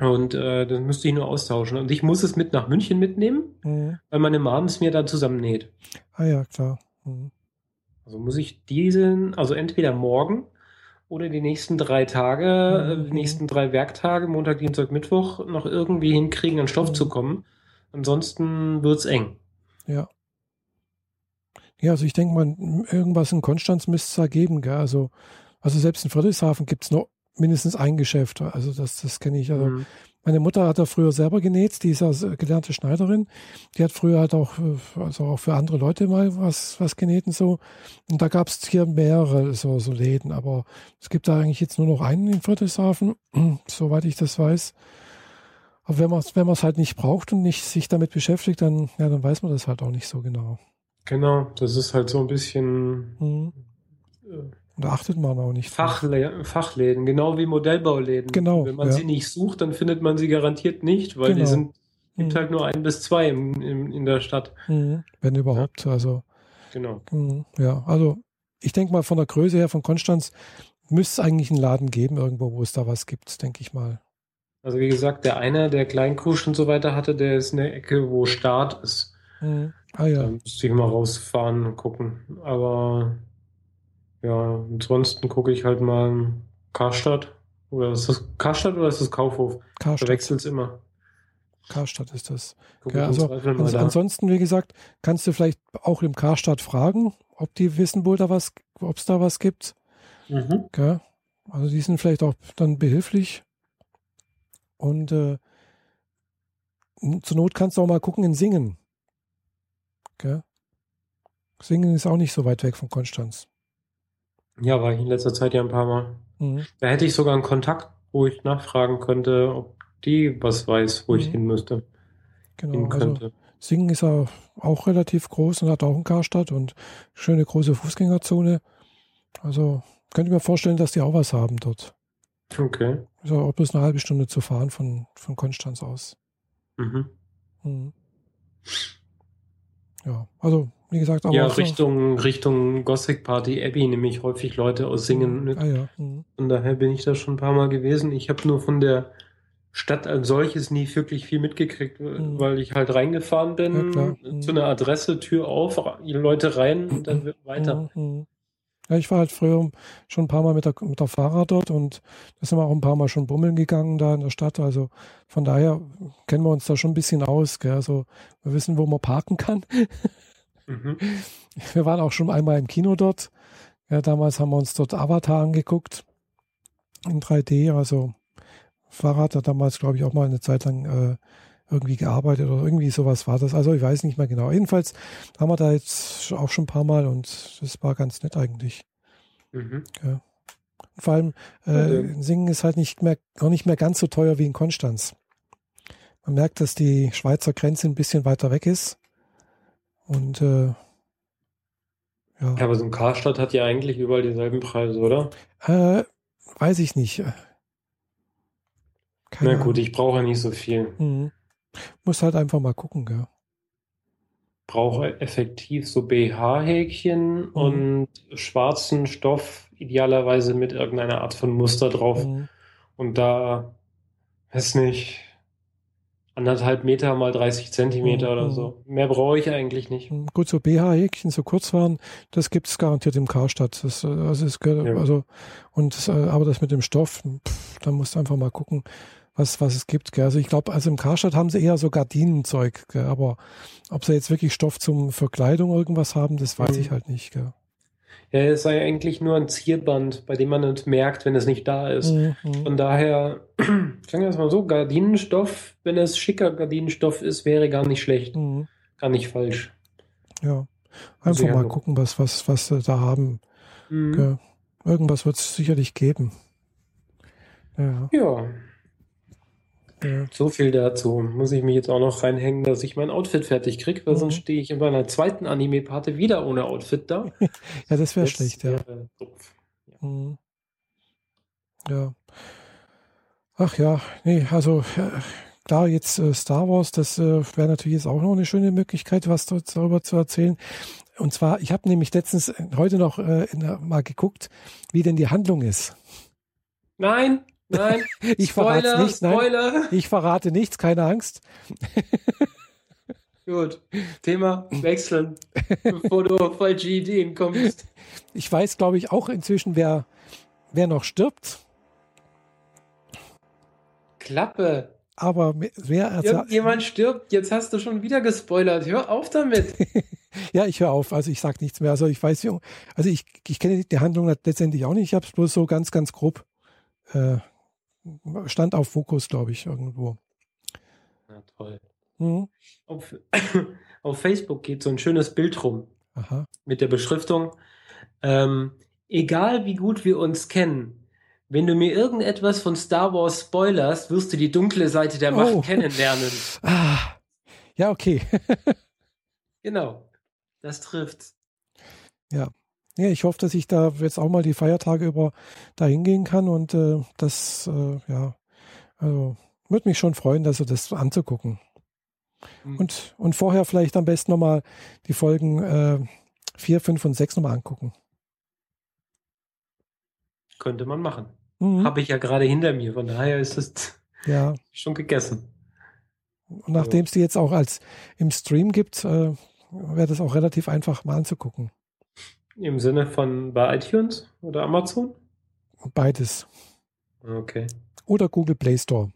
[SPEAKER 1] Und äh, das müsste ich nur austauschen. Und ich muss es mit nach München mitnehmen,
[SPEAKER 2] Mhm.
[SPEAKER 1] weil meine Mom es mir dann zusammennäht.
[SPEAKER 2] Ah ja, klar. Mhm.
[SPEAKER 1] Also muss ich diesen, also entweder morgen oder die nächsten drei Tage, äh,
[SPEAKER 2] Mhm.
[SPEAKER 1] die nächsten drei Werktage, Montag, Dienstag, Mittwoch, noch irgendwie hinkriegen, an Stoff
[SPEAKER 2] Mhm.
[SPEAKER 1] zu kommen. Ansonsten wird's eng.
[SPEAKER 2] Ja. Ja, also ich denke mal, irgendwas in Konstanz müsste es da geben, gell? Also, also selbst in Friedrichshafen gibt es noch mindestens ein Geschäft. Also das, das kenne ich. Also
[SPEAKER 1] Mhm.
[SPEAKER 2] Meine Mutter hat da früher selber genäht, die ist ja gelernte Schneiderin. Die hat früher halt auch, äh, also auch für andere Leute mal was, was genäht und so. Und da gab es hier mehrere so, so Läden, aber es gibt da eigentlich jetzt nur noch einen in Friedrichshafen, [clears throat] soweit ich das weiß. Aber wenn man es wenn man's halt nicht braucht und nicht sich damit beschäftigt, dann, ja, dann weiß man das halt auch nicht so genau.
[SPEAKER 1] Genau, das ist halt so ein bisschen
[SPEAKER 2] Mhm. Da achtet man auch nicht.
[SPEAKER 1] Fachlä Fachläden, genau wie Modellbauläden.
[SPEAKER 2] Genau,
[SPEAKER 1] Wenn man
[SPEAKER 2] ja.
[SPEAKER 1] sie nicht sucht, dann findet man sie garantiert nicht, weil die
[SPEAKER 2] Genau.
[SPEAKER 1] sind, gibt
[SPEAKER 2] Mhm.
[SPEAKER 1] halt nur ein bis zwei im, im, in der Stadt.
[SPEAKER 2] Mhm. Wenn überhaupt. Also,
[SPEAKER 1] Genau.
[SPEAKER 2] mhm. ja, also ich denke mal von der Größe her von Konstanz müsste es eigentlich einen Laden geben, irgendwo, wo es da was gibt, denke ich mal.
[SPEAKER 1] Also wie gesagt, der eine, der Kleinkusch und so weiter hatte, der ist in der Ecke, wo Start ist.
[SPEAKER 2] Mhm. Ah
[SPEAKER 1] Da
[SPEAKER 2] ja.
[SPEAKER 1] müsste ich mal rausfahren und gucken. Aber ja, ansonsten gucke ich halt mal Karstadt. Oder ist das Karstadt oder ist das Kaufhof?
[SPEAKER 2] Karstadt,
[SPEAKER 1] Verwechselt es immer.
[SPEAKER 2] Karstadt ist das.
[SPEAKER 1] Guck
[SPEAKER 2] Ja, also ans
[SPEAKER 1] da.
[SPEAKER 2] ansonsten, wie gesagt, kannst du vielleicht auch im Karstadt fragen, ob die wissen, wo da was, ob es da was gibt.
[SPEAKER 1] Mhm.
[SPEAKER 2] Gell? Also die sind vielleicht auch dann behilflich. Und äh, zur Not kannst du auch mal gucken in Singen. Gell? Singen ist auch nicht so weit weg von Konstanz.
[SPEAKER 1] Ja, war ich in letzter Zeit ja ein paar Mal.
[SPEAKER 2] Mhm.
[SPEAKER 1] Da hätte ich sogar einen Kontakt, wo ich nachfragen könnte, ob die was weiß, wo ich
[SPEAKER 2] Mhm.
[SPEAKER 1] hin müsste,
[SPEAKER 2] Genau.
[SPEAKER 1] hin
[SPEAKER 2] Also
[SPEAKER 1] könnte.
[SPEAKER 2] Singen ist ja auch relativ groß und hat auch einen Karstadt und schöne große Fußgängerzone. Also könnte ich mir vorstellen, dass die auch was haben dort.
[SPEAKER 1] Okay.
[SPEAKER 2] Ist auch bloß eine halbe Stunde zu fahren von, von Konstanz aus.
[SPEAKER 1] Mhm.
[SPEAKER 2] Mhm. Ja, also wie gesagt, aber
[SPEAKER 1] Ja,
[SPEAKER 2] auch so-
[SPEAKER 1] Richtung, Richtung Gothic Party Abbey nehme ich häufig Leute aus Singen mit.
[SPEAKER 2] Ah ja. Mhm.
[SPEAKER 1] Von daher bin ich da schon ein paar Mal gewesen. Ich habe nur von der Stadt als solches nie wirklich viel mitgekriegt,
[SPEAKER 2] Mhm.
[SPEAKER 1] weil ich halt reingefahren bin,
[SPEAKER 2] Ja. Mhm.
[SPEAKER 1] zu einer Adresse, Tür auf, Leute rein und dann wird weiter.
[SPEAKER 2] Mhm, mhm. Ja, ich war halt früher schon ein paar Mal mit der, mit der Fahrrad dort und da sind wir auch ein paar Mal schon bummeln gegangen da in der Stadt. Also von daher kennen wir uns da schon ein bisschen aus. Gell? Also wir wissen, wo man parken kann. [laughs]
[SPEAKER 1] Mhm. [laughs]
[SPEAKER 2] Wir waren auch schon einmal im Kino dort. Ja, damals haben wir uns dort Avatar angeguckt in 3D. Also Fahrrad hat damals, glaube ich, auch mal eine Zeit lang äh, irgendwie gearbeitet oder irgendwie sowas war das. Also ich weiß nicht mehr genau. Jedenfalls haben wir da jetzt auch schon ein paar Mal und das war ganz nett eigentlich.
[SPEAKER 1] Mhm.
[SPEAKER 2] Vor allem äh,
[SPEAKER 1] Okay.
[SPEAKER 2] Singen ist halt nicht mehr, auch nicht mehr ganz so teuer wie in Konstanz. Man merkt, dass die Schweizer Grenze ein bisschen weiter weg ist. Und äh, ja,
[SPEAKER 1] Ja, aber so ein Karstadt hat ja eigentlich überall dieselben Preise, oder?
[SPEAKER 2] äh, weiß ich nicht. Keine
[SPEAKER 1] Na gut, ich brauche ja nicht so viel.
[SPEAKER 2] Mhm. Muss halt einfach mal gucken, gell?
[SPEAKER 1] Brauche effektiv so BH-Häkchen
[SPEAKER 2] Mhm.
[SPEAKER 1] und schwarzen Stoff, idealerweise mit irgendeiner Art von Muster drauf.
[SPEAKER 2] Mhm.
[SPEAKER 1] Und da, weiß nicht, anderthalb Meter mal 30 Zentimeter
[SPEAKER 2] Mhm.
[SPEAKER 1] oder so. Mehr brauche ich eigentlich nicht.
[SPEAKER 2] Mhm. Gut, so BH-Häkchen, so kurz waren, das gibt es garantiert im Karstadt. Das, äh, also es gehört,
[SPEAKER 1] Ja.
[SPEAKER 2] also, und das, äh, aber das mit dem Stoff, pff, da musst du einfach mal gucken, was, was es gibt. Gell? Also ich glaube, also im Karstadt haben sie eher so Gardinenzeug, gell? aber ob sie jetzt wirklich Stoff zum Verkleidung irgendwas haben, das weiß
[SPEAKER 1] Mhm.
[SPEAKER 2] ich halt nicht. Gell?
[SPEAKER 1] Ja, es sei eigentlich nur ein Zierband, bei dem man nicht merkt, wenn es nicht da ist.
[SPEAKER 2] Mhm.
[SPEAKER 1] Von daher, [clears throat] sagen wir es mal so, Gardinenstoff, wenn es schicker Gardinenstoff ist, wäre gar nicht schlecht.
[SPEAKER 2] Mhm.
[SPEAKER 1] Gar nicht falsch.
[SPEAKER 2] Ja, einfach
[SPEAKER 1] ja,
[SPEAKER 2] mal
[SPEAKER 1] nur-
[SPEAKER 2] gucken, was, was, was sie da haben.
[SPEAKER 1] Mhm.
[SPEAKER 2] Irgendwas wird es sicherlich geben. Ja.
[SPEAKER 1] Ja. Ja. So viel dazu. Muss ich mich jetzt auch noch reinhängen, dass ich mein Outfit fertig kriege, weil mhm. sonst stehe ich in meiner zweiten Anime-Party wieder ohne Outfit da. [laughs]
[SPEAKER 2] ja, das wäre schlecht, ja. Doof. Ja. Mhm. ja. Ach ja, nee, also klar, jetzt äh, Star Wars, das äh, wäre natürlich jetzt auch noch eine schöne Möglichkeit, was darüber zu erzählen. Und zwar, ich habe nämlich letztens äh, heute noch äh, der, mal geguckt, wie denn die Handlung ist.
[SPEAKER 1] Nein, nein. [laughs]
[SPEAKER 2] ich Spoiler, verrate nichts. Nein, Spoiler. Ich verrate nichts, keine Angst. [laughs]
[SPEAKER 1] Gut, Thema wechseln, bevor du auf falsche Ideen kommst. [laughs]
[SPEAKER 2] Ich weiß, glaube ich, auch inzwischen, wer, wer noch stirbt.
[SPEAKER 1] Klappe.
[SPEAKER 2] Aber wer
[SPEAKER 1] als Irgendjemand stirbt, jetzt hast du schon wieder gespoilert. Hör auf damit.
[SPEAKER 2] ja, ich höre auf. Also ich sage nichts mehr. Also ich weiß, also ich, ich kenne die Handlung letztendlich auch nicht. Ich habe es bloß so ganz, ganz grob äh, stand auf Fokus, glaube ich, irgendwo.
[SPEAKER 1] Na toll. Mhm. Auf, [coughs] auf, Facebook geht so ein schönes Bild rum Aha. mit der Beschriftung. Ähm, egal wie gut wir uns kennen, wenn du mir irgendetwas von Star Wars spoilerst, wirst du die dunkle Seite der Macht oh. kennenlernen. [laughs]
[SPEAKER 2] Ah. Ja, okay. [laughs]
[SPEAKER 1] genau. Das trifft.
[SPEAKER 2] Ja. Ja, ich hoffe, dass ich da jetzt auch mal die Feiertage über da hingehen kann und äh, das, äh, ja, also würde mich schon freuen, dass das anzugucken. Mhm. Und, und vorher vielleicht am besten nochmal die Folgen äh, 4, 5 und 6 nochmal angucken.
[SPEAKER 1] Könnte man machen. Mhm. Habe ich ja gerade hinter mir, von daher ist es ja. schon gegessen.
[SPEAKER 2] Und nachdem es die jetzt auch als im Stream gibt, äh, wäre das auch relativ einfach mal anzugucken.
[SPEAKER 1] Im Sinne von bei iTunes oder Amazon?
[SPEAKER 2] Beides.
[SPEAKER 1] Okay.
[SPEAKER 2] Oder Google Play Store.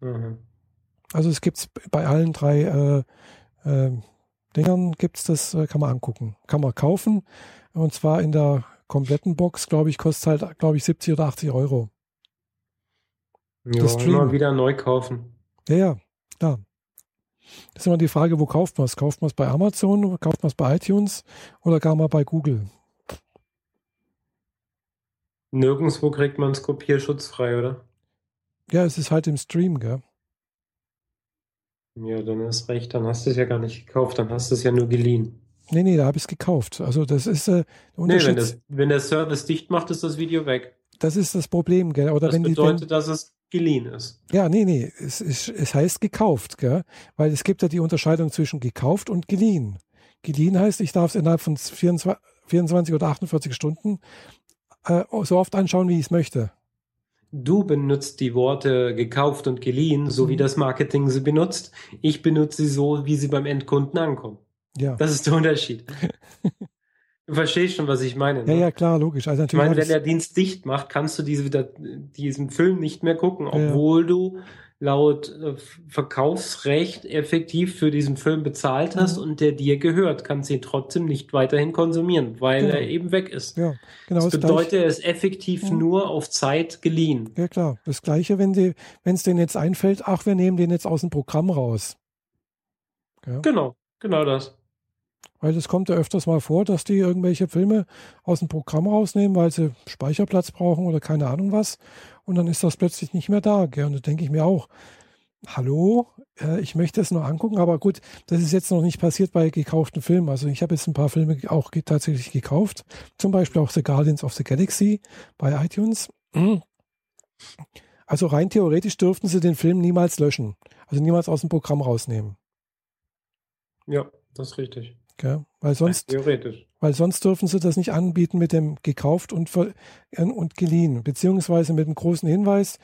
[SPEAKER 2] Mhm. Also es gibt es bei allen drei äh, äh, Dingern gibt es das, äh, kann man angucken. Kann man kaufen. Und zwar in der kompletten Box, glaube ich, kostet halt, glaube ich, 70 oder 80 Euro.
[SPEAKER 1] Ja, immer wieder neu kaufen.
[SPEAKER 2] Ja, ja, klar. Das ist immer die Frage, wo kauft man es? Kauft man es bei Amazon, kauft man es bei iTunes oder gar mal bei Google?
[SPEAKER 1] Nirgendwo kriegt man es kopierschutzfrei, oder?
[SPEAKER 2] Ja, es ist halt im Stream, gell?
[SPEAKER 1] Ja, dann ist recht, dann hast du es ja gar nicht gekauft, dann hast du es ja nur geliehen.
[SPEAKER 2] Nee, nee, da habe ich es gekauft. Also das ist
[SPEAKER 1] äh, Nee, wenn, das, wenn der Service dicht macht, ist das Video weg.
[SPEAKER 2] Das ist das Problem, gell? Oder
[SPEAKER 1] das
[SPEAKER 2] wenn
[SPEAKER 1] bedeutet,
[SPEAKER 2] die, wenn,
[SPEAKER 1] dass es geliehen ist.
[SPEAKER 2] Ja, nee, nee, es, es, es heißt gekauft, gell? Weil es gibt ja die Unterscheidung zwischen gekauft und geliehen. Geliehen heißt, ich darf es innerhalb von 24, 24 oder 48 Stunden äh, so oft anschauen, wie ich es möchte.
[SPEAKER 1] Du benutzt die Worte gekauft und geliehen, so wie mhm. das Marketing sie benutzt. Ich benutze sie so, wie sie beim Endkunden ankommen. Ja. Das ist der Unterschied. [laughs] du verstehst schon, was ich meine.
[SPEAKER 2] Ne? Ja, ja, klar, logisch.
[SPEAKER 1] Also ich meine, wenn der Dienst dicht macht, kannst du diese, diesen Film nicht mehr gucken, obwohl ja. du laut äh, Verkaufsrecht effektiv für diesen Film bezahlt hast mhm. und der dir gehört, kannst du ihn trotzdem nicht weiterhin konsumieren, weil genau. er eben weg ist. Ja, genau. Das bedeutet, er ist effektiv mhm. nur auf Zeit geliehen.
[SPEAKER 2] Ja, klar. Das Gleiche, wenn es denen jetzt einfällt, ach, wir nehmen den jetzt aus dem Programm raus.
[SPEAKER 1] Ja. Genau, genau das.
[SPEAKER 2] Weil es kommt ja öfters mal vor, dass die irgendwelche Filme aus dem Programm rausnehmen, weil sie Speicherplatz brauchen oder keine Ahnung was. Und dann ist das plötzlich nicht mehr da. Gell? Und da denke ich mir auch, hallo, äh, ich möchte es noch angucken, aber gut, das ist jetzt noch nicht passiert bei gekauften Filmen. Also ich habe jetzt ein paar Filme auch tatsächlich gekauft. Zum Beispiel auch The Guardians of the Galaxy bei iTunes. [clears throat] Also rein theoretisch dürften sie den Film niemals löschen. Also niemals aus dem Programm rausnehmen.
[SPEAKER 1] Ja, das ist richtig.
[SPEAKER 2] Gell? Weil sonst,
[SPEAKER 1] theoretisch.
[SPEAKER 2] Weil sonst dürfen sie das nicht anbieten mit dem gekauft und, äh, und geliehen, beziehungsweise mit dem großen Hinweis,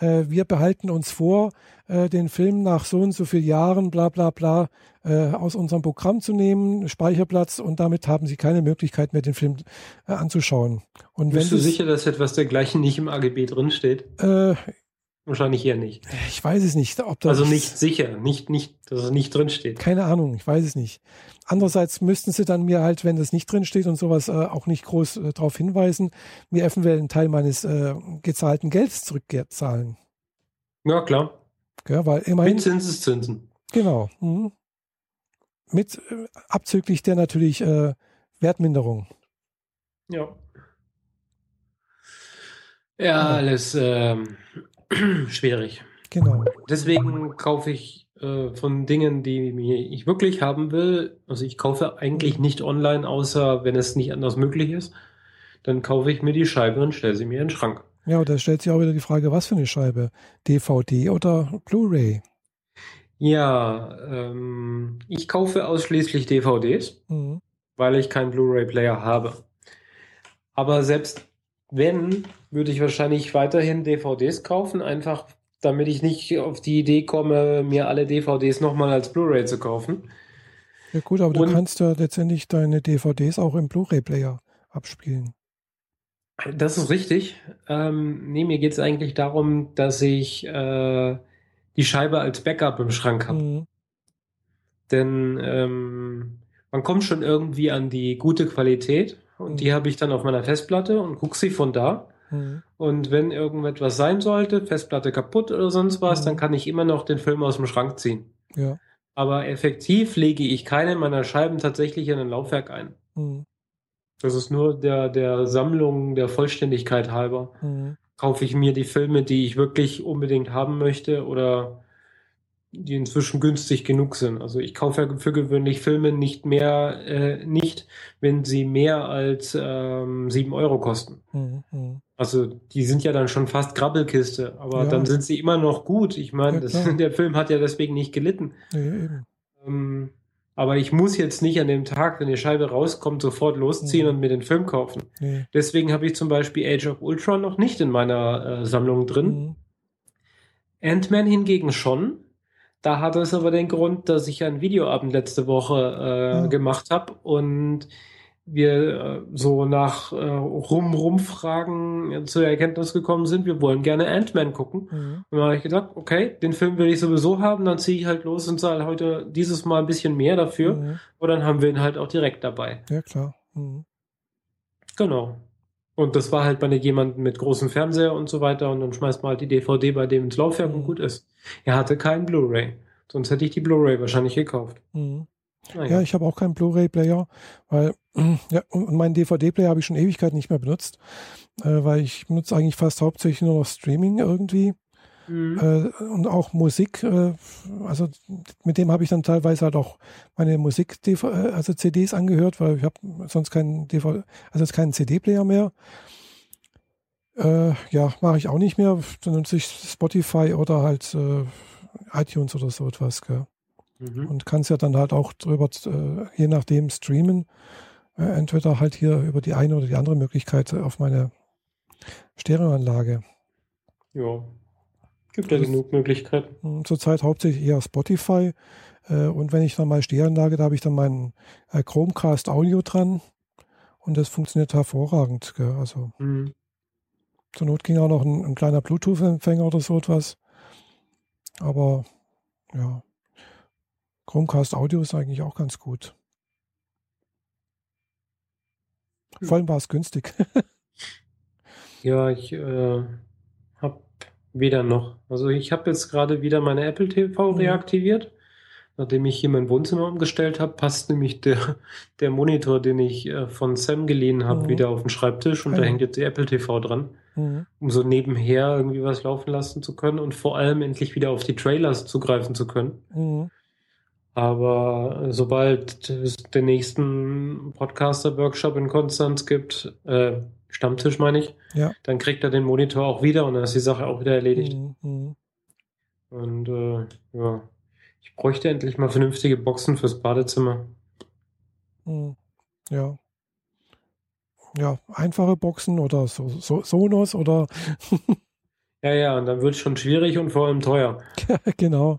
[SPEAKER 2] äh, wir behalten uns vor, äh, den Film nach so und so vielen Jahren, bla bla bla, äh, aus unserem Programm zu nehmen, Speicherplatz und damit haben sie keine Möglichkeit mehr, den Film äh, anzuschauen. Und
[SPEAKER 1] Bist du sicher, dass etwas dergleichen nicht im AGB drinsteht? Wahrscheinlich eher nicht.
[SPEAKER 2] Ich weiß es nicht. Ob
[SPEAKER 1] das also nicht sicher, nicht, nicht, dass es nicht drinsteht.
[SPEAKER 2] Keine Ahnung, ich weiß es nicht. Andererseits müssten sie dann mir halt, wenn das nicht drinsteht und sowas, äh, auch nicht groß äh, darauf hinweisen, mir eventuell einen Teil meines äh, gezahlten Gelds zurückzahlen.
[SPEAKER 1] Ja, klar.
[SPEAKER 2] Ja, weil immerhin,
[SPEAKER 1] Mit Zinseszinsen.
[SPEAKER 2] Genau. Mhm. Mit äh, abzüglich der natürlich äh, Wertminderung.
[SPEAKER 1] Ja. Ja, alles ähm, [clears throat] schwierig.
[SPEAKER 2] Genau.
[SPEAKER 1] Deswegen kaufe ich äh, von Dingen, die mir ich wirklich haben will. Also ich kaufe eigentlich nicht online, außer wenn es nicht anders möglich ist. Dann kaufe ich mir die Scheibe und stelle sie mir in den Schrank.
[SPEAKER 2] Ja, und da stellt sich auch wieder die Frage, was für eine Scheibe? DVD oder Blu-ray?
[SPEAKER 1] Ja, ähm, ich kaufe ausschließlich DVDs,
[SPEAKER 2] Mhm.
[SPEAKER 1] weil ich keinen Blu-ray-Player habe. Aber selbst wenn, würde ich wahrscheinlich weiterhin DVDs kaufen, einfach damit ich nicht auf die Idee komme, mir alle DVDs nochmal als Blu-ray zu kaufen.
[SPEAKER 2] Ja gut, aber
[SPEAKER 1] Und-
[SPEAKER 2] du kannst ja letztendlich deine DVDs auch im Blu-ray-Player abspielen.
[SPEAKER 1] Das ist richtig. Ähm, nee, mir geht es eigentlich darum, dass ich äh, die Scheibe als Backup im Schrank habe.
[SPEAKER 2] Mhm.
[SPEAKER 1] Denn ähm, man kommt schon irgendwie an die gute Qualität und die habe ich dann auf meiner Festplatte und gucke sie von da.
[SPEAKER 2] Mhm.
[SPEAKER 1] Und wenn irgendetwas sein sollte, Festplatte kaputt oder sonst was,
[SPEAKER 2] Mhm.
[SPEAKER 1] dann kann ich immer noch den Film aus dem Schrank ziehen.
[SPEAKER 2] Ja.
[SPEAKER 1] Aber effektiv lege ich keine meiner Scheiben tatsächlich in ein Laufwerk ein.
[SPEAKER 2] Mhm.
[SPEAKER 1] Das ist nur der, der Sammlung, der Vollständigkeit halber.
[SPEAKER 2] Mhm.
[SPEAKER 1] Kaufe ich mir die Filme, die ich wirklich unbedingt haben möchte oder die inzwischen günstig genug sind. Also ich kaufe ja für gewöhnlich Filme nicht mehr, äh, nicht, wenn sie mehr als ähm, 7 Euro kosten.
[SPEAKER 2] Mhm. Mhm.
[SPEAKER 1] Also die sind ja dann schon fast Grabbelkiste, aber
[SPEAKER 2] Ja.
[SPEAKER 1] dann sind sie immer noch gut. Ich meine,
[SPEAKER 2] Ja, [laughs]
[SPEAKER 1] der Film hat ja deswegen nicht gelitten.
[SPEAKER 2] Eben.
[SPEAKER 1] Ähm, aber ich muss jetzt nicht an dem Tag, wenn die Scheibe rauskommt, sofort losziehen
[SPEAKER 2] Mhm.
[SPEAKER 1] und mir den Film kaufen.
[SPEAKER 2] Nee.
[SPEAKER 1] Deswegen habe ich zum Beispiel Age of Ultron noch nicht in meiner äh, Sammlung drin.
[SPEAKER 2] Mhm.
[SPEAKER 1] Ant-Man hingegen schon. Da hat es aber den Grund, dass ich einen Videoabend letzte Woche äh,
[SPEAKER 2] Ah.
[SPEAKER 1] gemacht habe und wir äh, so nach äh, rum rumfragen äh, zur Erkenntnis gekommen sind, wir wollen gerne Ant-Man gucken.
[SPEAKER 2] Mhm.
[SPEAKER 1] Und dann habe ich gedacht, okay, den Film will ich sowieso haben, dann ziehe ich halt los und zahle heute dieses Mal ein bisschen mehr dafür.
[SPEAKER 2] Mhm.
[SPEAKER 1] Und dann haben wir ihn halt auch direkt dabei.
[SPEAKER 2] Ja, klar. Mhm.
[SPEAKER 1] Genau. Und das war halt bei jemandem mit großem Fernseher und so weiter und dann schmeißt man halt die DVD bei dem ins Laufwerk und
[SPEAKER 2] Mhm.
[SPEAKER 1] gut ist. Er hatte keinen Blu-ray. Sonst hätte ich die Blu-ray wahrscheinlich gekauft.
[SPEAKER 2] Mhm.
[SPEAKER 1] Naja.
[SPEAKER 2] Ja, ich habe auch keinen Blu-ray-Player, weil [clears throat] ja, und und meinen DVD-Player habe ich schon Ewigkeit nicht mehr benutzt, äh, weil ich benutze eigentlich fast hauptsächlich nur noch Streaming irgendwie
[SPEAKER 1] Mhm.
[SPEAKER 2] äh, und auch Musik. Äh, also mit dem habe ich dann teilweise halt auch meine Musik, äh, also CDs angehört, weil ich habe sonst keinen DVD, also jetzt keinen CD-Player mehr. Äh, ja, mache ich auch nicht mehr. Dann nutze ich Spotify oder halt äh, iTunes oder so etwas.
[SPEAKER 1] Mhm.
[SPEAKER 2] und kann es ja dann halt auch drüber, äh, je nachdem, streamen. Entweder halt hier über die eine oder die andere Möglichkeit auf meine Stereoanlage.
[SPEAKER 1] Ja. Gibt ja genug Möglichkeiten.
[SPEAKER 2] Zurzeit hauptsächlich eher Spotify. Äh, und wenn ich dann mal Stereoanlage, da habe ich dann meinen äh, Chromecast Audio dran. Und das funktioniert hervorragend. Gell? Also
[SPEAKER 1] Mhm.
[SPEAKER 2] zur Not ging auch noch ein, ein kleiner Bluetooth-Empfänger oder so etwas. Aber ja, Chromecast Audio ist eigentlich auch ganz gut. Vor allem war es günstig. [laughs]
[SPEAKER 1] Ja, ich äh, weder noch. Also ich habe jetzt gerade wieder meine Apple TV
[SPEAKER 2] Mhm.
[SPEAKER 1] reaktiviert. Nachdem ich hier mein Wohnzimmer umgestellt habe, passt nämlich der, [laughs] der Monitor, den ich äh, von Sam geliehen habe,
[SPEAKER 2] Mhm.
[SPEAKER 1] wieder auf den Schreibtisch und
[SPEAKER 2] Ah
[SPEAKER 1] da
[SPEAKER 2] ja.
[SPEAKER 1] hängt jetzt die Apple TV dran,
[SPEAKER 2] Mhm.
[SPEAKER 1] um so nebenher irgendwie was laufen lassen zu können und vor allem endlich wieder auf die Trailers zugreifen zu können.
[SPEAKER 2] Mhm.
[SPEAKER 1] Aber äh, sobald es den nächsten Podcaster-Workshop in Konstanz gibt, äh, Stammtisch meine ich,
[SPEAKER 2] Ja.
[SPEAKER 1] dann kriegt er den Monitor auch wieder und dann ist die Sache auch wieder erledigt.
[SPEAKER 2] Mhm. Mhm.
[SPEAKER 1] Und äh, ja, ich bräuchte endlich mal vernünftige Boxen fürs Badezimmer.
[SPEAKER 2] Mhm. Ja. Ja, einfache Boxen oder so, so, Sonos oder [laughs]
[SPEAKER 1] Ja, ja, und dann wird es schon schwierig und vor allem teuer.
[SPEAKER 2] genau.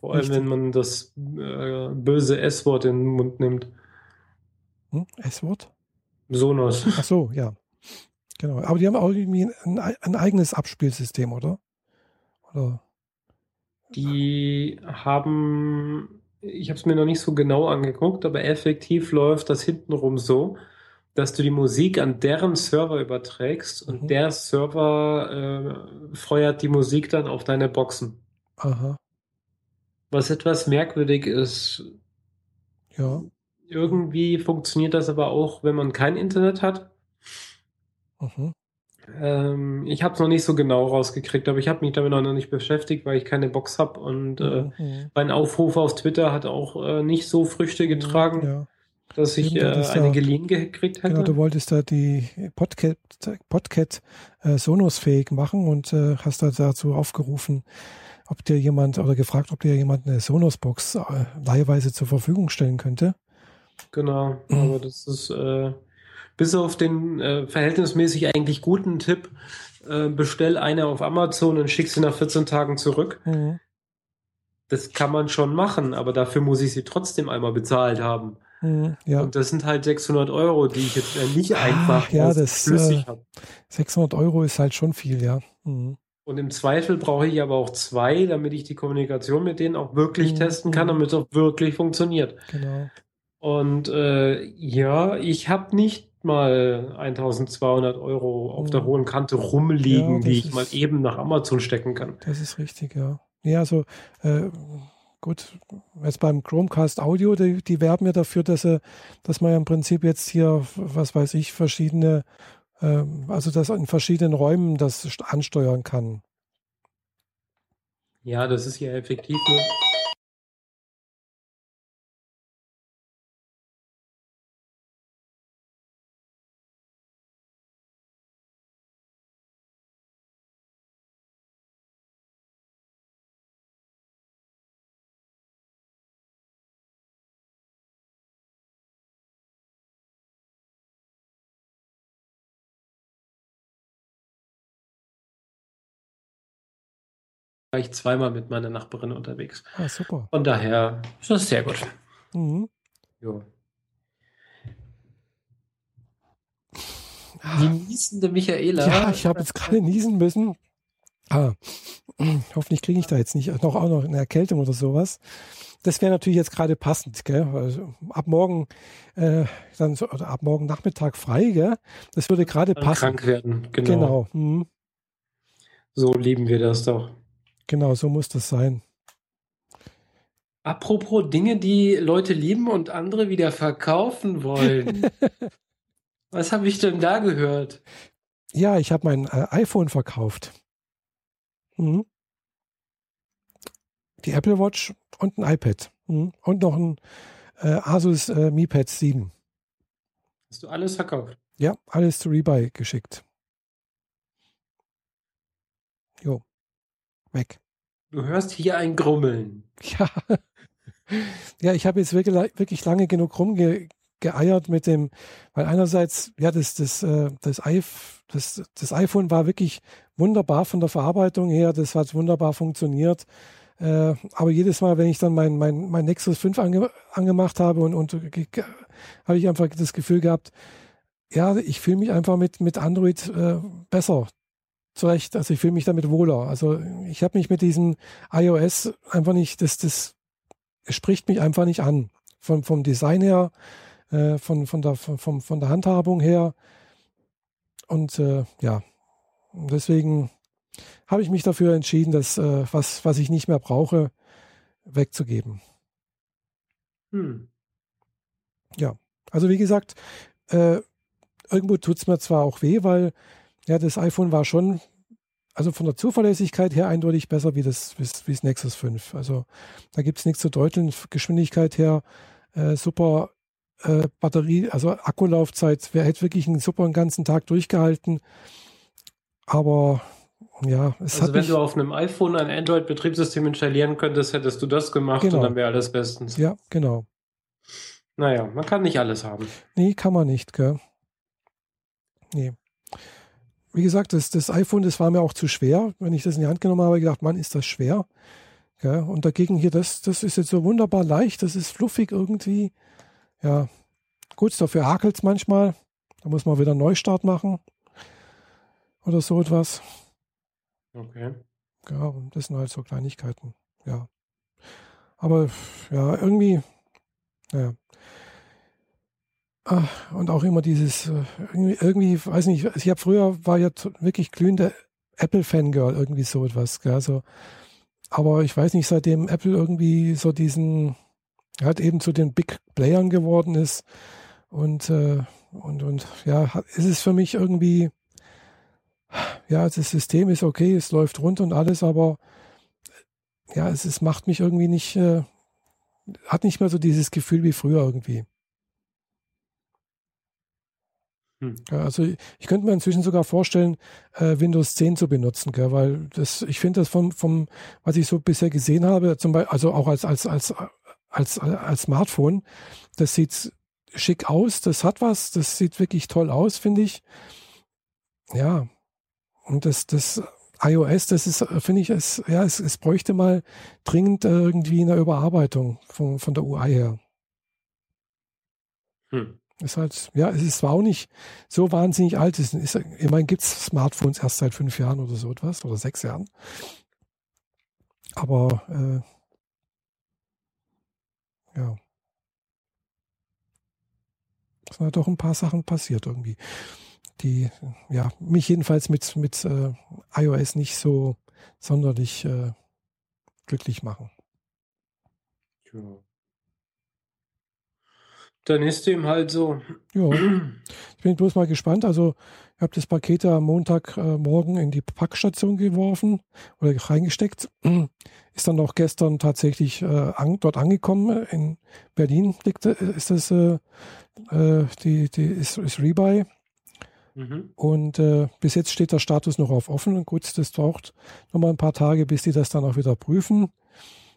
[SPEAKER 1] Vor allem,
[SPEAKER 2] Richtig.
[SPEAKER 1] wenn man das äh, böse S-Wort in den Mund nimmt.
[SPEAKER 2] Hm? S-Wort?
[SPEAKER 1] Sonos.
[SPEAKER 2] Ach so, ja. Genau. Aber die haben auch irgendwie ein, ein eigenes Abspielsystem, oder? Oder?
[SPEAKER 1] Die haben, ich habe es mir noch nicht so genau angeguckt, aber effektiv läuft das hintenrum so, dass du die Musik an deren Server überträgst und
[SPEAKER 2] Mhm.
[SPEAKER 1] der Server äh, feuert die Musik dann auf deine Boxen.
[SPEAKER 2] Aha.
[SPEAKER 1] Was etwas merkwürdig ist.
[SPEAKER 2] Ja.
[SPEAKER 1] Irgendwie funktioniert das aber auch, wenn man kein Internet hat.
[SPEAKER 2] Mhm.
[SPEAKER 1] Ähm, ich habe es noch nicht so genau rausgekriegt, aber ich habe mich damit noch nicht beschäftigt, weil ich keine Box habe und äh, mhm. mein Aufruf auf Twitter hat auch äh, nicht so Früchte getragen, ja. dass ich äh, eine da, geliehen gekriegt hätte.
[SPEAKER 2] Genau, du wolltest da die Podcat, Podcat äh, Sonos fähig machen und äh, hast da dazu aufgerufen, ob dir jemand oder gefragt, ob dir jemand eine Sonos-Box äh, leihweise zur Verfügung stellen könnte.
[SPEAKER 1] Genau, mhm. aber das ist äh, bis auf den äh, verhältnismäßig eigentlich guten Tipp, äh, bestell eine auf Amazon und schick sie nach 14 Tagen zurück. Mhm. Das kann man schon machen, aber dafür muss ich sie trotzdem einmal bezahlt haben. Mhm, ja. Und das sind halt 600 Euro, die ich jetzt äh, nicht ah, einfach
[SPEAKER 2] ja, das, flüssig äh, habe. 600 Euro ist halt schon viel, ja.
[SPEAKER 1] Mhm. Und im Zweifel brauche ich aber auch zwei, damit ich die Kommunikation mit denen auch wirklich mhm. testen kann, damit es auch wirklich funktioniert. Genau. Und äh, ja, ich habe nicht mal 1200 Euro auf der mhm. hohen Kante rumliegen, ja, die ich ist, mal eben nach Amazon stecken kann.
[SPEAKER 2] Das ist richtig, ja. Ja, also äh, gut, jetzt beim Chromecast Audio, die, die werben ja dafür, dass, äh, dass man ja im Prinzip jetzt hier, was weiß ich, verschiedene, äh, also dass in verschiedenen Räumen das ansteuern kann.
[SPEAKER 1] Ja, das ist ja effektiv nur war ich zweimal mit meiner Nachbarin unterwegs.
[SPEAKER 2] Ah, super.
[SPEAKER 1] Von daher ist das sehr gut. Mhm. Jo. Die niesende Michaela.
[SPEAKER 2] Ja, ich habe jetzt gerade niesen müssen. Ah, [clears throat] hoffentlich kriege ich da jetzt nicht noch auch noch eine Erkältung oder sowas. Das wäre natürlich jetzt gerade passend, gell? Also ab morgen, äh, dann so, oder ab morgen Nachmittag frei, gell? Das würde gerade passen.
[SPEAKER 1] Krank werden, genau. genau. Mhm. So lieben wir das doch.
[SPEAKER 2] Genau, so muss das sein.
[SPEAKER 1] Apropos Dinge, die Leute lieben und andere wieder verkaufen wollen. [laughs] Was habe ich denn da gehört?
[SPEAKER 2] Ja, ich habe mein äh, iPhone verkauft. Mhm. Die Apple Watch und ein iPad. Mhm. Und noch ein äh, Asus äh, Mi Pad 7.
[SPEAKER 1] Hast du alles verkauft?
[SPEAKER 2] Ja, alles zu Rebuy geschickt. Jo. Weg.
[SPEAKER 1] Du hörst hier ein Grummeln.
[SPEAKER 2] Ja. Ja, ich habe jetzt wirklich, wirklich lange genug rumgeeiert mit dem, weil einerseits, ja, das, das, äh, das, das, das iPhone war wirklich wunderbar von der Verarbeitung her, das hat wunderbar funktioniert. Äh, aber jedes Mal, wenn ich dann mein, mein, mein Nexus 5 ange, angemacht habe und, und habe ich einfach das Gefühl gehabt, ja, ich fühle mich einfach mit, mit Android äh, besser zurecht. Also ich fühle mich damit wohler. Also ich habe mich mit diesem iOS einfach nicht, das, das spricht mich einfach nicht an. Von, vom Design her, äh, von, von, der, von, von der Handhabung her. Und äh, ja, deswegen habe ich mich dafür entschieden, das, äh, was, was ich nicht mehr brauche, wegzugeben. Hm. Ja, also wie gesagt, äh, irgendwo tut es mir zwar auch weh, weil ja, das iPhone war schon, also von der Zuverlässigkeit her eindeutig besser wie das, wie, das Nexus 5. Also da gibt es nichts zu deuteln. Geschwindigkeit her, äh, super äh, Batterie, also Akkulaufzeit, wer hätte wirklich einen super einen ganzen Tag durchgehalten. Aber ja,
[SPEAKER 1] es also hat. wenn du auf einem iPhone ein Android-Betriebssystem installieren könntest, hättest du das gemacht genau. und dann wäre alles bestens.
[SPEAKER 2] Ja, genau.
[SPEAKER 1] Naja, man kann nicht alles haben.
[SPEAKER 2] Nee, kann man nicht, gell? Nee wie gesagt, das, das iPhone, das war mir auch zu schwer. Wenn ich das in die Hand genommen habe, habe ich gedacht, Mann, ist das schwer. Ja, und dagegen hier, das, das ist jetzt so wunderbar leicht, das ist fluffig irgendwie. Ja, gut, dafür hakelt es manchmal. Da muss man wieder einen Neustart machen. Oder so etwas.
[SPEAKER 1] Okay.
[SPEAKER 2] Ja, das sind halt so Kleinigkeiten. Ja. Aber ja, irgendwie, naja. Und auch immer dieses, äh, irgendwie, weiß nicht, ich habe früher, war ja wirklich glühende Apple-Fangirl, irgendwie so etwas. Gell? Also, aber ich weiß nicht, seitdem Apple irgendwie so diesen, halt eben zu den Big Playern geworden ist und, äh, und, und ja, ist es für mich irgendwie, ja, das System ist okay, es läuft rund und alles, aber ja, es, es macht mich irgendwie nicht, äh, hat nicht mehr so dieses Gefühl wie früher irgendwie. Hm. Also ich könnte mir inzwischen sogar vorstellen, äh, Windows 10 zu benutzen, gell, weil das, ich finde das vom, vom, was ich so bisher gesehen habe, zum Beispiel, also auch als, als, als, als, als Smartphone, das sieht schick aus, das hat was, das sieht wirklich toll aus, finde ich. Ja, und das, das iOS, das ist, finde ich, es, ja, es, es bräuchte mal dringend irgendwie eine Überarbeitung von, von der UI her. Hm. Ist halt, ja, es ist zwar auch nicht so wahnsinnig alt. Es ist, immerhin gibt es Smartphones erst seit fünf Jahren oder so etwas oder sechs Jahren. Aber äh, ja. Es sind halt doch ein paar Sachen passiert irgendwie die ja mich jedenfalls mit, mit äh, iOS nicht so sonderlich äh, glücklich machen. Ja.
[SPEAKER 1] Dann ist dem halt so.
[SPEAKER 2] Ja. Ich bin bloß mal gespannt. Also, ich habe das Paket am Montagmorgen äh, in die Packstation geworfen oder reingesteckt. [clears throat] Ist dann auch gestern tatsächlich äh, an, dort angekommen. In Berlin liegt, äh, ist das äh, äh, die, die ist, ist Rebuy. Mhm. Und äh, bis jetzt steht der Status noch auf offen. Und gut, das braucht nochmal ein paar Tage, bis die das dann auch wieder prüfen.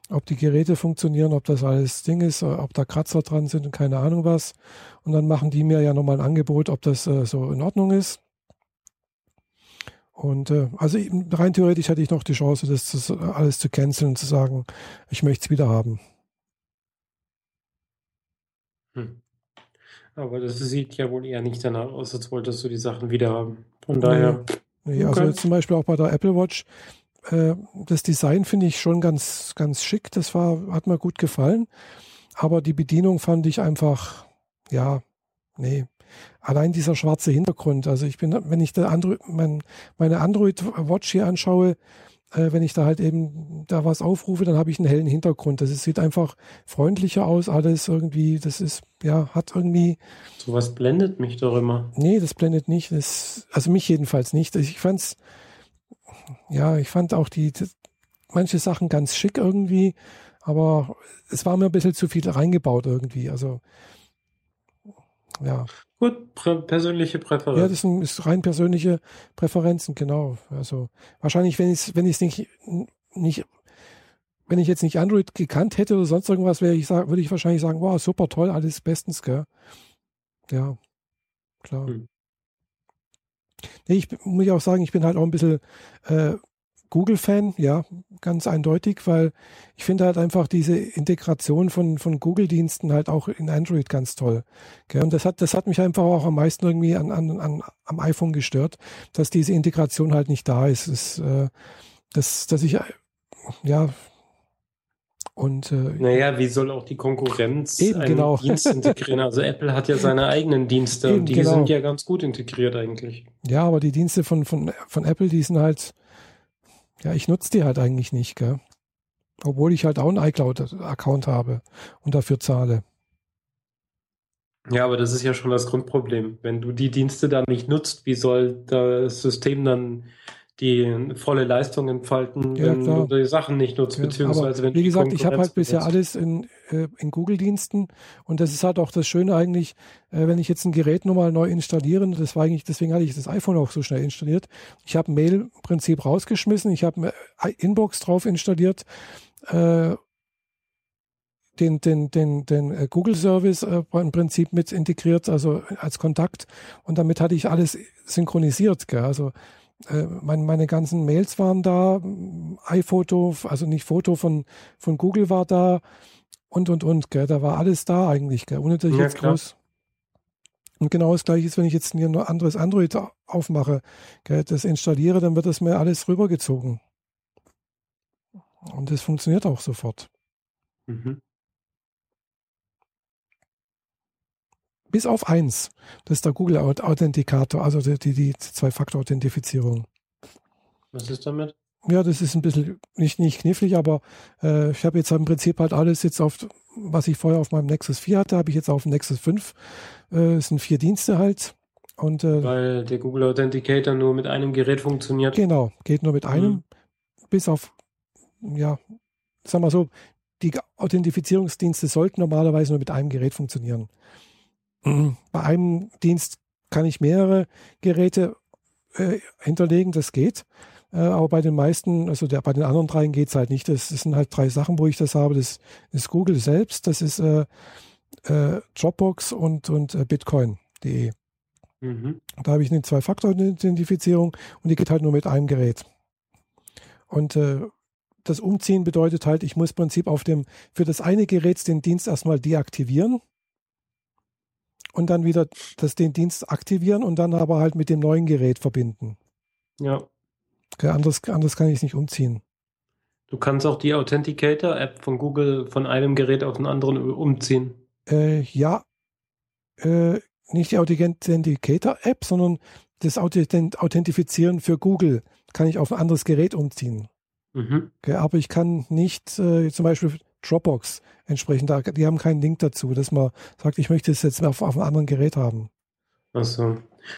[SPEAKER 2] Ob die Geräte funktionieren, ob das alles Ding ist, äh, ob da Kratzer dran sind und keine Ahnung was. Und dann machen die mir ja nochmal ein Angebot, ob das äh, so in Ordnung ist. Und äh, also rein theoretisch hätte ich noch die Chance, das, das alles zu canceln und zu sagen, ich möchte es wieder haben.
[SPEAKER 1] Hm. Aber das sieht ja wohl eher nicht danach aus, als wolltest du die Sachen wieder haben. Von daher.
[SPEAKER 2] Nee, also okay. zum Beispiel auch bei der Apple Watch. Äh, das Design finde ich schon ganz, ganz schick. Das war, hat mir gut gefallen. Aber die Bedienung fand ich einfach, ja, nee. Allein dieser schwarze Hintergrund. Also ich bin, wenn ich Android, mein, meine Android Watch hier anschaue, äh, wenn ich da halt eben da was aufrufe, dann habe ich einen hellen Hintergrund. Das ist, sieht einfach freundlicher aus, alles irgendwie, das ist, ja, hat irgendwie.
[SPEAKER 1] Sowas blendet mich doch immer.
[SPEAKER 2] Nee, das blendet nicht. Das, also mich jedenfalls nicht. Ich fand's, ja, ich fand auch die, die manche Sachen ganz schick irgendwie, aber es war mir ein bisschen zu viel reingebaut irgendwie. Also ja.
[SPEAKER 1] Gut, prä persönliche Präferenzen.
[SPEAKER 2] Ja, das sind, ist rein persönliche Präferenzen, genau. Also wahrscheinlich, wenn ich wenn ich es nicht, nicht, wenn ich jetzt nicht Android gekannt hätte oder sonst irgendwas, wäre ich würde ich wahrscheinlich sagen, wow, super toll, alles bestens, gell? Ja, klar. Hm. Nee, ich muss ich auch sagen, ich bin halt auch ein bisschen äh, Google-Fan, ja, ganz eindeutig, weil ich finde halt einfach diese Integration von, von Google-Diensten halt auch in Android ganz toll. Okay? Und das hat, das hat mich einfach auch am meisten irgendwie an, an, an, am iPhone gestört, dass diese Integration halt nicht da ist. Das, äh, das, dass ich, ja, und äh,
[SPEAKER 1] naja, wie soll auch die Konkurrenz
[SPEAKER 2] eben, einen genau.
[SPEAKER 1] Dienst integrieren? Also Apple hat ja seine eigenen Dienste eben, und die genau. sind ja ganz gut integriert eigentlich.
[SPEAKER 2] Ja, aber die Dienste von, von, von Apple, die sind halt, ja, ich nutze die halt eigentlich nicht, gell? Obwohl ich halt auch einen iCloud-Account habe und dafür zahle.
[SPEAKER 1] Ja, aber das ist ja schon das Grundproblem. Wenn du die Dienste dann nicht nutzt, wie soll das System dann die volle Leistung entfalten, ja, wenn klar. du die Sachen nicht nutzt, ja, beziehungsweise wenn
[SPEAKER 2] Wie gesagt, ich habe halt bisher alles in, äh, in Google-Diensten und das ist halt auch das Schöne eigentlich, äh, wenn ich jetzt ein Gerät nochmal neu installiere, das war eigentlich, deswegen hatte ich das iPhone auch so schnell installiert. Ich habe Mail im Prinzip rausgeschmissen, ich habe Inbox drauf installiert, äh, den, den, den, den äh, Google-Service äh, im Prinzip mit integriert, also als Kontakt. Und damit hatte ich alles synchronisiert. Gell? Also äh, mein, meine ganzen Mails waren da, iPhoto, also nicht Foto von, von Google war da und und und, gell, da war alles da eigentlich, gell, ohne dass ich ja, jetzt klar. groß. Und genau das gleiche ist, wenn ich jetzt ein anderes Android aufmache, gell, das installiere, dann wird das mir alles rübergezogen. Und das funktioniert auch sofort. Mhm. Bis auf eins. Das ist der Google Authenticator, also die, die, die Zwei-Faktor-Authentifizierung.
[SPEAKER 1] Was ist damit?
[SPEAKER 2] Ja, das ist ein bisschen nicht, nicht knifflig, aber äh, ich habe jetzt im Prinzip halt alles jetzt auf, was ich vorher auf meinem Nexus 4 hatte, habe ich jetzt auf dem Nexus 5. Äh, es sind vier Dienste halt. Und, äh,
[SPEAKER 1] Weil der Google Authenticator nur mit einem Gerät funktioniert.
[SPEAKER 2] Genau, geht nur mit einem, mhm. bis auf, ja, sag mal so, die Authentifizierungsdienste sollten normalerweise nur mit einem Gerät funktionieren. Bei einem Dienst kann ich mehrere Geräte äh, hinterlegen, das geht. Äh, aber bei den meisten, also der, bei den anderen dreien geht es halt nicht. Das, das, sind halt drei Sachen, wo ich das habe. Das ist Google selbst, das ist äh, äh Dropbox und, und äh, Bitcoin.de. Mhm. Da habe ich eine Zwei-Faktor-Identifizierung und die geht halt nur mit einem Gerät. Und äh, das Umziehen bedeutet halt, ich muss im Prinzip auf dem, für das eine Gerät den Dienst erstmal deaktivieren und dann wieder das, den Dienst aktivieren und dann aber halt mit dem neuen Gerät verbinden.
[SPEAKER 1] Ja.
[SPEAKER 2] Okay, anders, anders kann ich es nicht umziehen.
[SPEAKER 1] Du kannst auch die Authenticator-App von Google von einem Gerät auf ein anderen umziehen.
[SPEAKER 2] Äh, ja. Äh, nicht die Authenticator-App, sondern das Authentifizieren für Google kann ich auf ein anderes Gerät umziehen. Mhm. Okay, aber ich kann nicht äh, zum Beispiel Dropbox entsprechend, die haben keinen Link dazu, dass man sagt, ich möchte es jetzt auf, auf einem anderen Gerät haben.
[SPEAKER 1] Achso.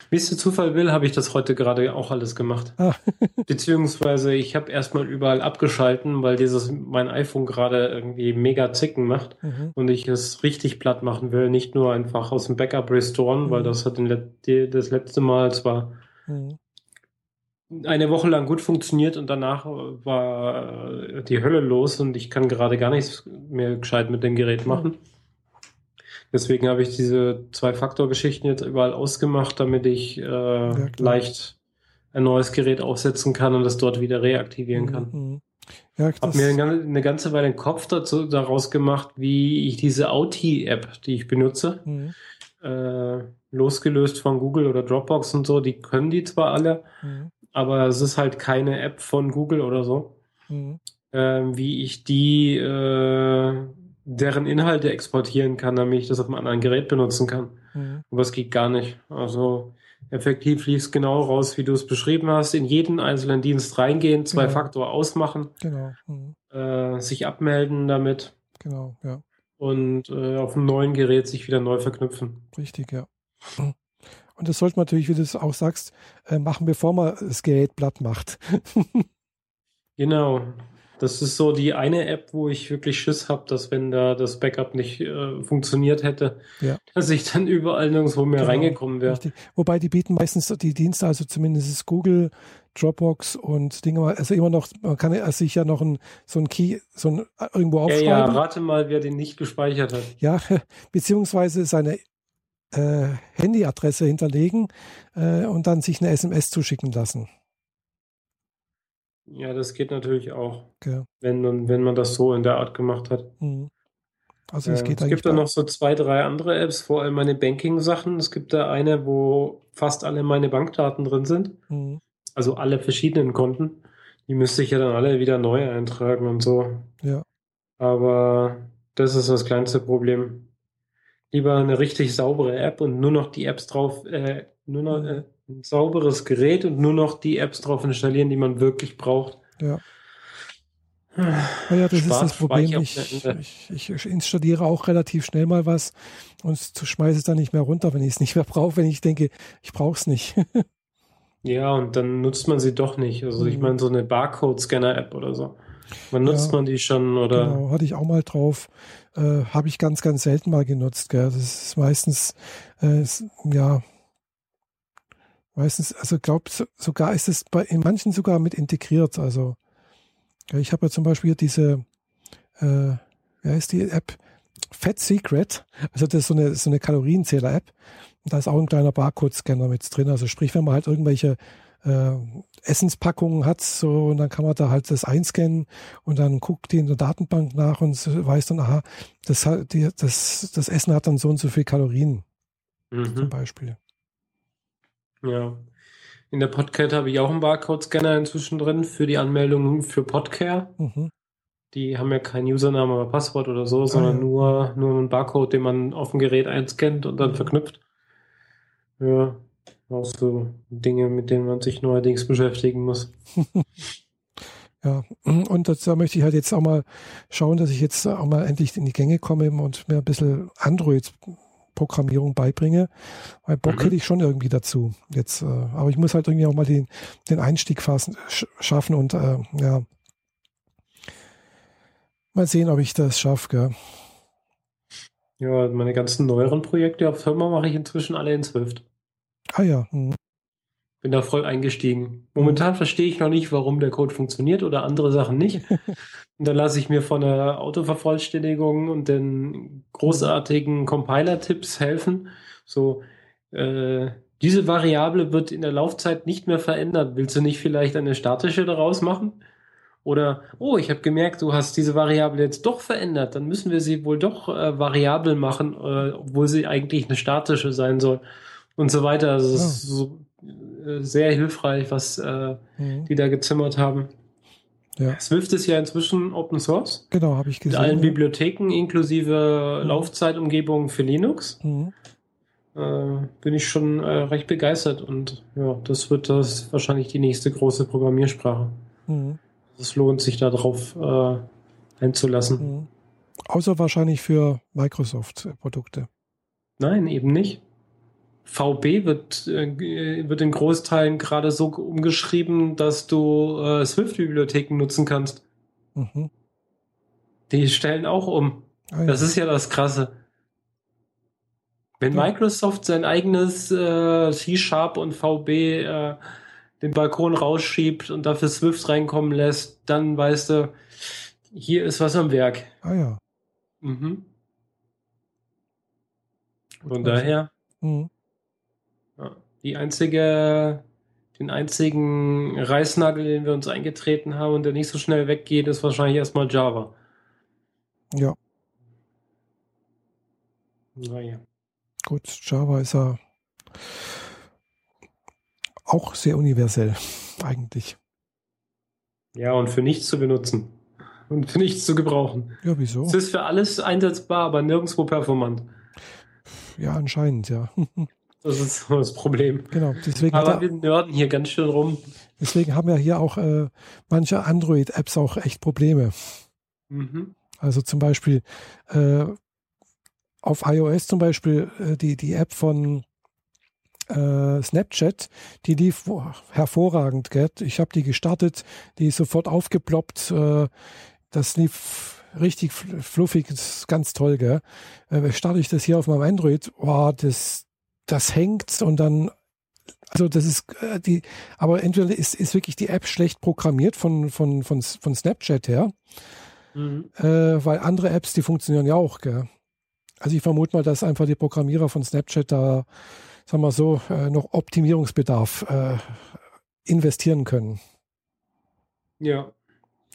[SPEAKER 1] Wie es der Zufall will, habe ich das heute gerade auch alles gemacht. Ah. [laughs] [laughs] Beziehungsweise ich habe erstmal überall abgeschalten, weil dieses mein iPhone gerade irgendwie mega Zicken macht mhm. und ich es richtig platt machen will, nicht nur einfach aus dem Backup restoren, mhm. weil das hat den, das letzte Mal zwar mhm eine Woche lang gut funktioniert und danach war die Hölle los und ich kann gerade gar nichts mehr gescheit mit dem Gerät machen. Deswegen habe ich diese Zwei-Faktor-Geschichten jetzt überall ausgemacht, damit ich äh, ja, leicht ein neues Gerät aufsetzen kann und das dort wieder reaktivieren mhm, kann. Mhm. Ja, habe mir eine ganze Weile den Kopf dazu, daraus gemacht, wie ich diese Auti-App, die ich benutze, mhm. äh, losgelöst von Google oder Dropbox und so, die können die zwar alle, mhm aber es ist halt keine App von Google oder so, mhm. ähm, wie ich die, äh, deren Inhalte exportieren kann, damit ich das auf einem anderen Gerät benutzen kann. Mhm. Aber es geht gar nicht. Also effektiv lief es genau raus, wie du es beschrieben hast. In jeden einzelnen Dienst reingehen, zwei genau. Faktor ausmachen, genau. Mhm. Äh, sich abmelden damit.
[SPEAKER 2] Genau, ja.
[SPEAKER 1] Und äh, auf einem neuen Gerät sich wieder neu verknüpfen.
[SPEAKER 2] Richtig, ja. Und das sollte man natürlich, wie du es auch sagst, äh, machen, bevor man das Gerät platt macht. [laughs]
[SPEAKER 1] genau. Das ist so die eine App, wo ich wirklich Schiss habe, dass wenn da das Backup nicht äh, funktioniert hätte, ja. dass ich dann überall nirgendwo mehr genau, reingekommen wäre.
[SPEAKER 2] Wobei die bieten meistens die Dienste, also zumindest ist Google, Dropbox und Dinge, also immer noch, man kann sich ja noch ein, so ein Key, so ein äh, irgendwo aufschreiben. Ja, ja,
[SPEAKER 1] rate mal, wer den nicht gespeichert hat.
[SPEAKER 2] Ja, [laughs] beziehungsweise seine äh, Handyadresse hinterlegen äh, und dann sich eine SMS zuschicken lassen.
[SPEAKER 1] Ja, das geht natürlich auch, okay. wenn, man, wenn man das so in der Art gemacht hat. Mhm. Also es, äh, geht es gibt da noch so zwei, drei andere Apps, vor allem meine Banking-Sachen. Es gibt da eine, wo fast alle meine Bankdaten drin sind. Mhm. Also alle verschiedenen Konten. Die müsste ich ja dann alle wieder neu eintragen und so.
[SPEAKER 2] Ja.
[SPEAKER 1] Aber das ist das kleinste Problem lieber eine richtig saubere App und nur noch die Apps drauf, äh, nur noch äh, ein sauberes Gerät und nur noch die Apps drauf installieren, die man wirklich braucht.
[SPEAKER 2] Ja. Naja, das Spart, ist das Problem. Ich, ich, ich, installiere auch relativ schnell mal was und schmeiße es dann nicht mehr runter, wenn ich es nicht mehr brauche, wenn ich denke, ich brauche es nicht. [laughs]
[SPEAKER 1] ja, und dann nutzt man sie doch nicht. Also mhm. ich meine, so eine Barcode-Scanner-App oder so. Wann nutzt ja, man die schon? Oder?
[SPEAKER 2] Genau, hatte ich auch mal drauf. Äh, Habe ich ganz, ganz selten mal genutzt. Gell. Das ist meistens, äh, ist, ja, meistens, also glaube sogar ist es bei in manchen sogar mit integriert. Also ja, ich habe ja zum Beispiel diese, äh, wie heißt die App? Fat Secret. Also das ist so eine, so eine Kalorienzähler-App. Da ist auch ein kleiner Barcode-Scanner mit drin. Also sprich, wenn man halt irgendwelche äh, Essenspackungen hat, so und dann kann man da halt das einscannen und dann guckt die in der Datenbank nach und weiß dann, aha, das, die, das, das Essen hat dann so und so viel Kalorien mhm. zum Beispiel.
[SPEAKER 1] Ja. In der Podcast habe ich auch einen Barcode-Scanner inzwischen drin für die Anmeldung für Podcare. Mhm. Die haben ja kein Username oder Passwort oder so, sondern ah, ja. nur, nur einen Barcode, den man auf dem Gerät einscannt und dann verknüpft. Ja, auch so Dinge, mit denen man sich neuerdings beschäftigen muss. [laughs]
[SPEAKER 2] ja, und da möchte ich halt jetzt auch mal schauen, dass ich jetzt auch mal endlich in die Gänge komme und mir ein bisschen Android Programmierung beibringe. Weil Bock mhm. hätte ich schon irgendwie dazu. Jetzt, äh, aber ich muss halt irgendwie auch mal den, den Einstieg fassen, sch schaffen und äh, ja. Mal sehen, ob ich das schaffe?
[SPEAKER 1] Ja, meine ganzen neueren Projekte auf Firma mache ich inzwischen alle in Swift.
[SPEAKER 2] Ah ja. Hm.
[SPEAKER 1] Bin da voll eingestiegen. Momentan verstehe ich noch nicht, warum der Code funktioniert oder andere Sachen nicht. [laughs] und dann lasse ich mir von der Autovervollständigung und den großartigen Compiler-Tipps helfen. So, äh, diese Variable wird in der Laufzeit nicht mehr verändert. Willst du nicht vielleicht eine statische daraus machen? Oder, oh, ich habe gemerkt, du hast diese Variable jetzt doch verändert, dann müssen wir sie wohl doch äh, variabel machen, äh, obwohl sie eigentlich eine statische sein soll. Und so weiter. Also es ja. ist so äh, sehr hilfreich, was äh, mhm. die da gezimmert haben. Ja. Swift ist ja inzwischen Open Source.
[SPEAKER 2] Genau, habe ich gesehen.
[SPEAKER 1] Mit allen Bibliotheken inklusive mhm. Laufzeitumgebung für Linux. Mhm. Äh, bin ich schon äh, recht begeistert und ja, das wird das wahrscheinlich die nächste große Programmiersprache. Mhm es lohnt sich darauf äh, einzulassen. Mhm.
[SPEAKER 2] Außer wahrscheinlich für Microsoft-Produkte.
[SPEAKER 1] Nein, eben nicht. VB wird, äh, wird in Großteilen gerade so umgeschrieben, dass du äh, Swift-Bibliotheken nutzen kannst. Mhm. Die stellen auch um. Ah, ja. Das ist ja das Krasse. Wenn ja. Microsoft sein eigenes äh, C-Sharp und VB äh, den Balkon rausschiebt und dafür Swift reinkommen lässt, dann weißt du, hier ist was am Werk.
[SPEAKER 2] Ah ja.
[SPEAKER 1] Mhm. Von daher, mhm. Die einzige, den einzigen Reißnagel, den wir uns eingetreten haben und der nicht so schnell weggeht, ist wahrscheinlich erstmal Java.
[SPEAKER 2] Ja.
[SPEAKER 1] Naja.
[SPEAKER 2] Gut, Java ist ja auch sehr universell, eigentlich.
[SPEAKER 1] Ja, und für nichts zu benutzen. Und für nichts zu gebrauchen.
[SPEAKER 2] Ja, wieso?
[SPEAKER 1] Es ist für alles einsetzbar, aber nirgendwo performant.
[SPEAKER 2] Ja, anscheinend, ja. [laughs]
[SPEAKER 1] Das ist das Problem.
[SPEAKER 2] Genau, deswegen.
[SPEAKER 1] Aber wir nörden hier ganz schön rum.
[SPEAKER 2] Deswegen haben ja hier auch äh, manche Android-Apps auch echt Probleme.
[SPEAKER 1] Mhm.
[SPEAKER 2] Also zum Beispiel äh, auf iOS zum Beispiel äh, die, die App von äh, Snapchat, die lief hervorragend. Gell? Ich habe die gestartet, die ist sofort aufgeploppt. Äh, das lief richtig fluffig, das ist ganz toll. Gell? Äh, starte ich das hier auf meinem Android, oh, das, das hängt und dann also das ist äh, die, aber entweder ist, ist wirklich die App schlecht programmiert von, von, von, von Snapchat her, mhm. äh, weil andere Apps, die funktionieren ja auch. Gell? Also ich vermute mal, dass einfach die Programmierer von Snapchat da sagen wir so, äh, noch Optimierungsbedarf äh, investieren können.
[SPEAKER 1] Ja,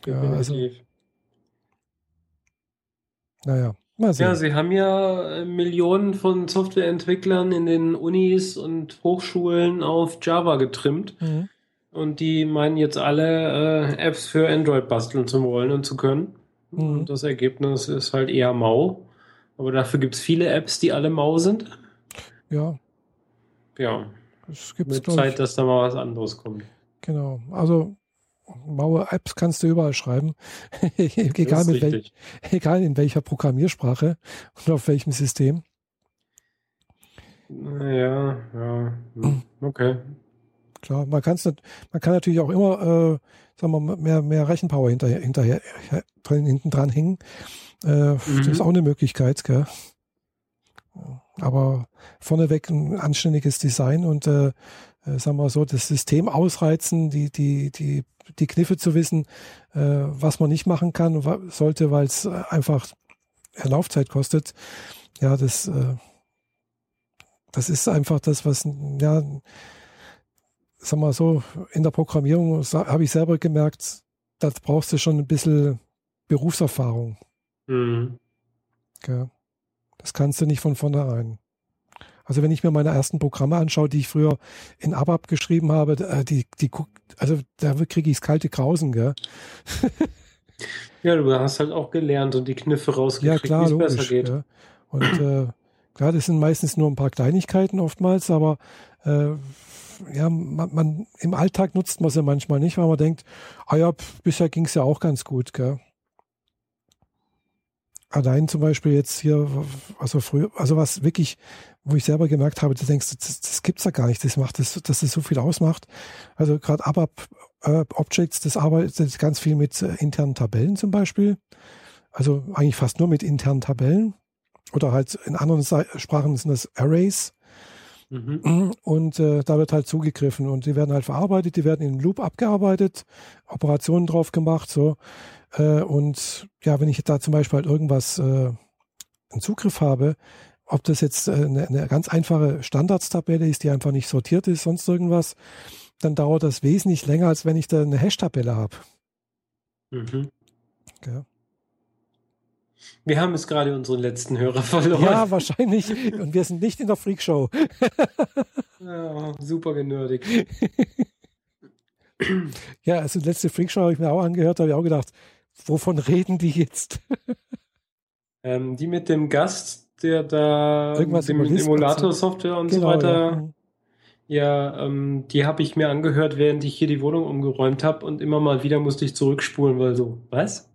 [SPEAKER 2] definitiv. Ja, also, naja.
[SPEAKER 1] Ja, sie haben ja äh, Millionen von Softwareentwicklern in den Unis und Hochschulen auf Java getrimmt. Mhm. Und die meinen jetzt alle äh, Apps für Android basteln zu wollen und zu können. Mhm. Und das Ergebnis ist halt eher mau. Aber dafür gibt es viele Apps, die alle mau sind.
[SPEAKER 2] Ja,
[SPEAKER 1] ja. Es gibt Zeit, dass da mal was anderes kommt.
[SPEAKER 2] Genau. Also maue Apps kannst du überall schreiben. [laughs] egal, mit welch, [laughs] egal in welcher Programmiersprache und auf welchem System.
[SPEAKER 1] Ja, ja. Hm, [clears throat] okay.
[SPEAKER 2] Klar, man, kann's man kann natürlich auch immer äh, sagen wir, mal, mehr, mehr Rechenpower hinterher, hinterher hinten dran hängen. Äh, mhm. Das ist auch eine Möglichkeit, gell? Aber vorneweg ein anständiges Design und äh, äh, sagen wir so, das System ausreizen, die, die, die, die Kniffe zu wissen, äh, was man nicht machen kann, sollte, weil es einfach Laufzeit kostet. Ja, das, äh, das ist einfach das, was, ja, sagen wir so, in der Programmierung habe ich selber gemerkt, da brauchst du schon ein bisschen Berufserfahrung.
[SPEAKER 1] Mhm.
[SPEAKER 2] Ja. Das kannst du nicht von vornherein. Also wenn ich mir meine ersten Programme anschaue, die ich früher in ABAP geschrieben habe, äh, die, die also da kriege ich kalte Krausen, gell? [laughs]
[SPEAKER 1] ja, du hast halt auch gelernt und die Kniffe rausgekriegt,
[SPEAKER 2] ja, klar, wie es besser geht. Ja. Und äh, klar, das sind meistens nur ein paar Kleinigkeiten oftmals, aber äh, ja, man, man, im Alltag nutzt man sie manchmal nicht, weil man denkt, ah ja, bisher ging es ja auch ganz gut, gell? Allein zum Beispiel jetzt hier, also früher, also was wirklich, wo ich selber gemerkt habe, du denkst, das, das gibt's ja gar nicht, das macht, das, dass das so viel ausmacht. Also gerade ABAP äh, Objects, das arbeitet ganz viel mit äh, internen Tabellen zum Beispiel. Also eigentlich fast nur mit internen Tabellen. Oder halt in anderen Sprachen sind das Arrays. Mhm. Und äh, da wird halt zugegriffen und die werden halt verarbeitet, die werden in Loop abgearbeitet, Operationen drauf gemacht, so. Äh, und ja, wenn ich da zum Beispiel halt irgendwas äh, einen Zugriff habe, ob das jetzt äh, eine, eine ganz einfache Standardstabelle ist, die einfach nicht sortiert ist, sonst irgendwas, dann dauert das wesentlich länger, als wenn ich da eine Hash-Tabelle habe. Mhm.
[SPEAKER 1] Ja. Wir haben es gerade unseren letzten Hörer [laughs] verloren.
[SPEAKER 2] Ja, wahrscheinlich. Und wir sind nicht in der Freakshow. [laughs]
[SPEAKER 1] ja, super genördigt.
[SPEAKER 2] ja, also die letzte Freakshow habe ich mir auch angehört, habe ich auch gedacht, wovon reden die jetzt? [laughs]
[SPEAKER 1] ähm, die mit dem Gast, der da
[SPEAKER 2] Irgendwas
[SPEAKER 1] dem Emulator-Software und genau, so weiter. Ja, ja ähm, die habe ich mir angehört, während ich hier die Wohnung umgeräumt habe und immer mal wieder musste ich zurückspulen, weil so, was?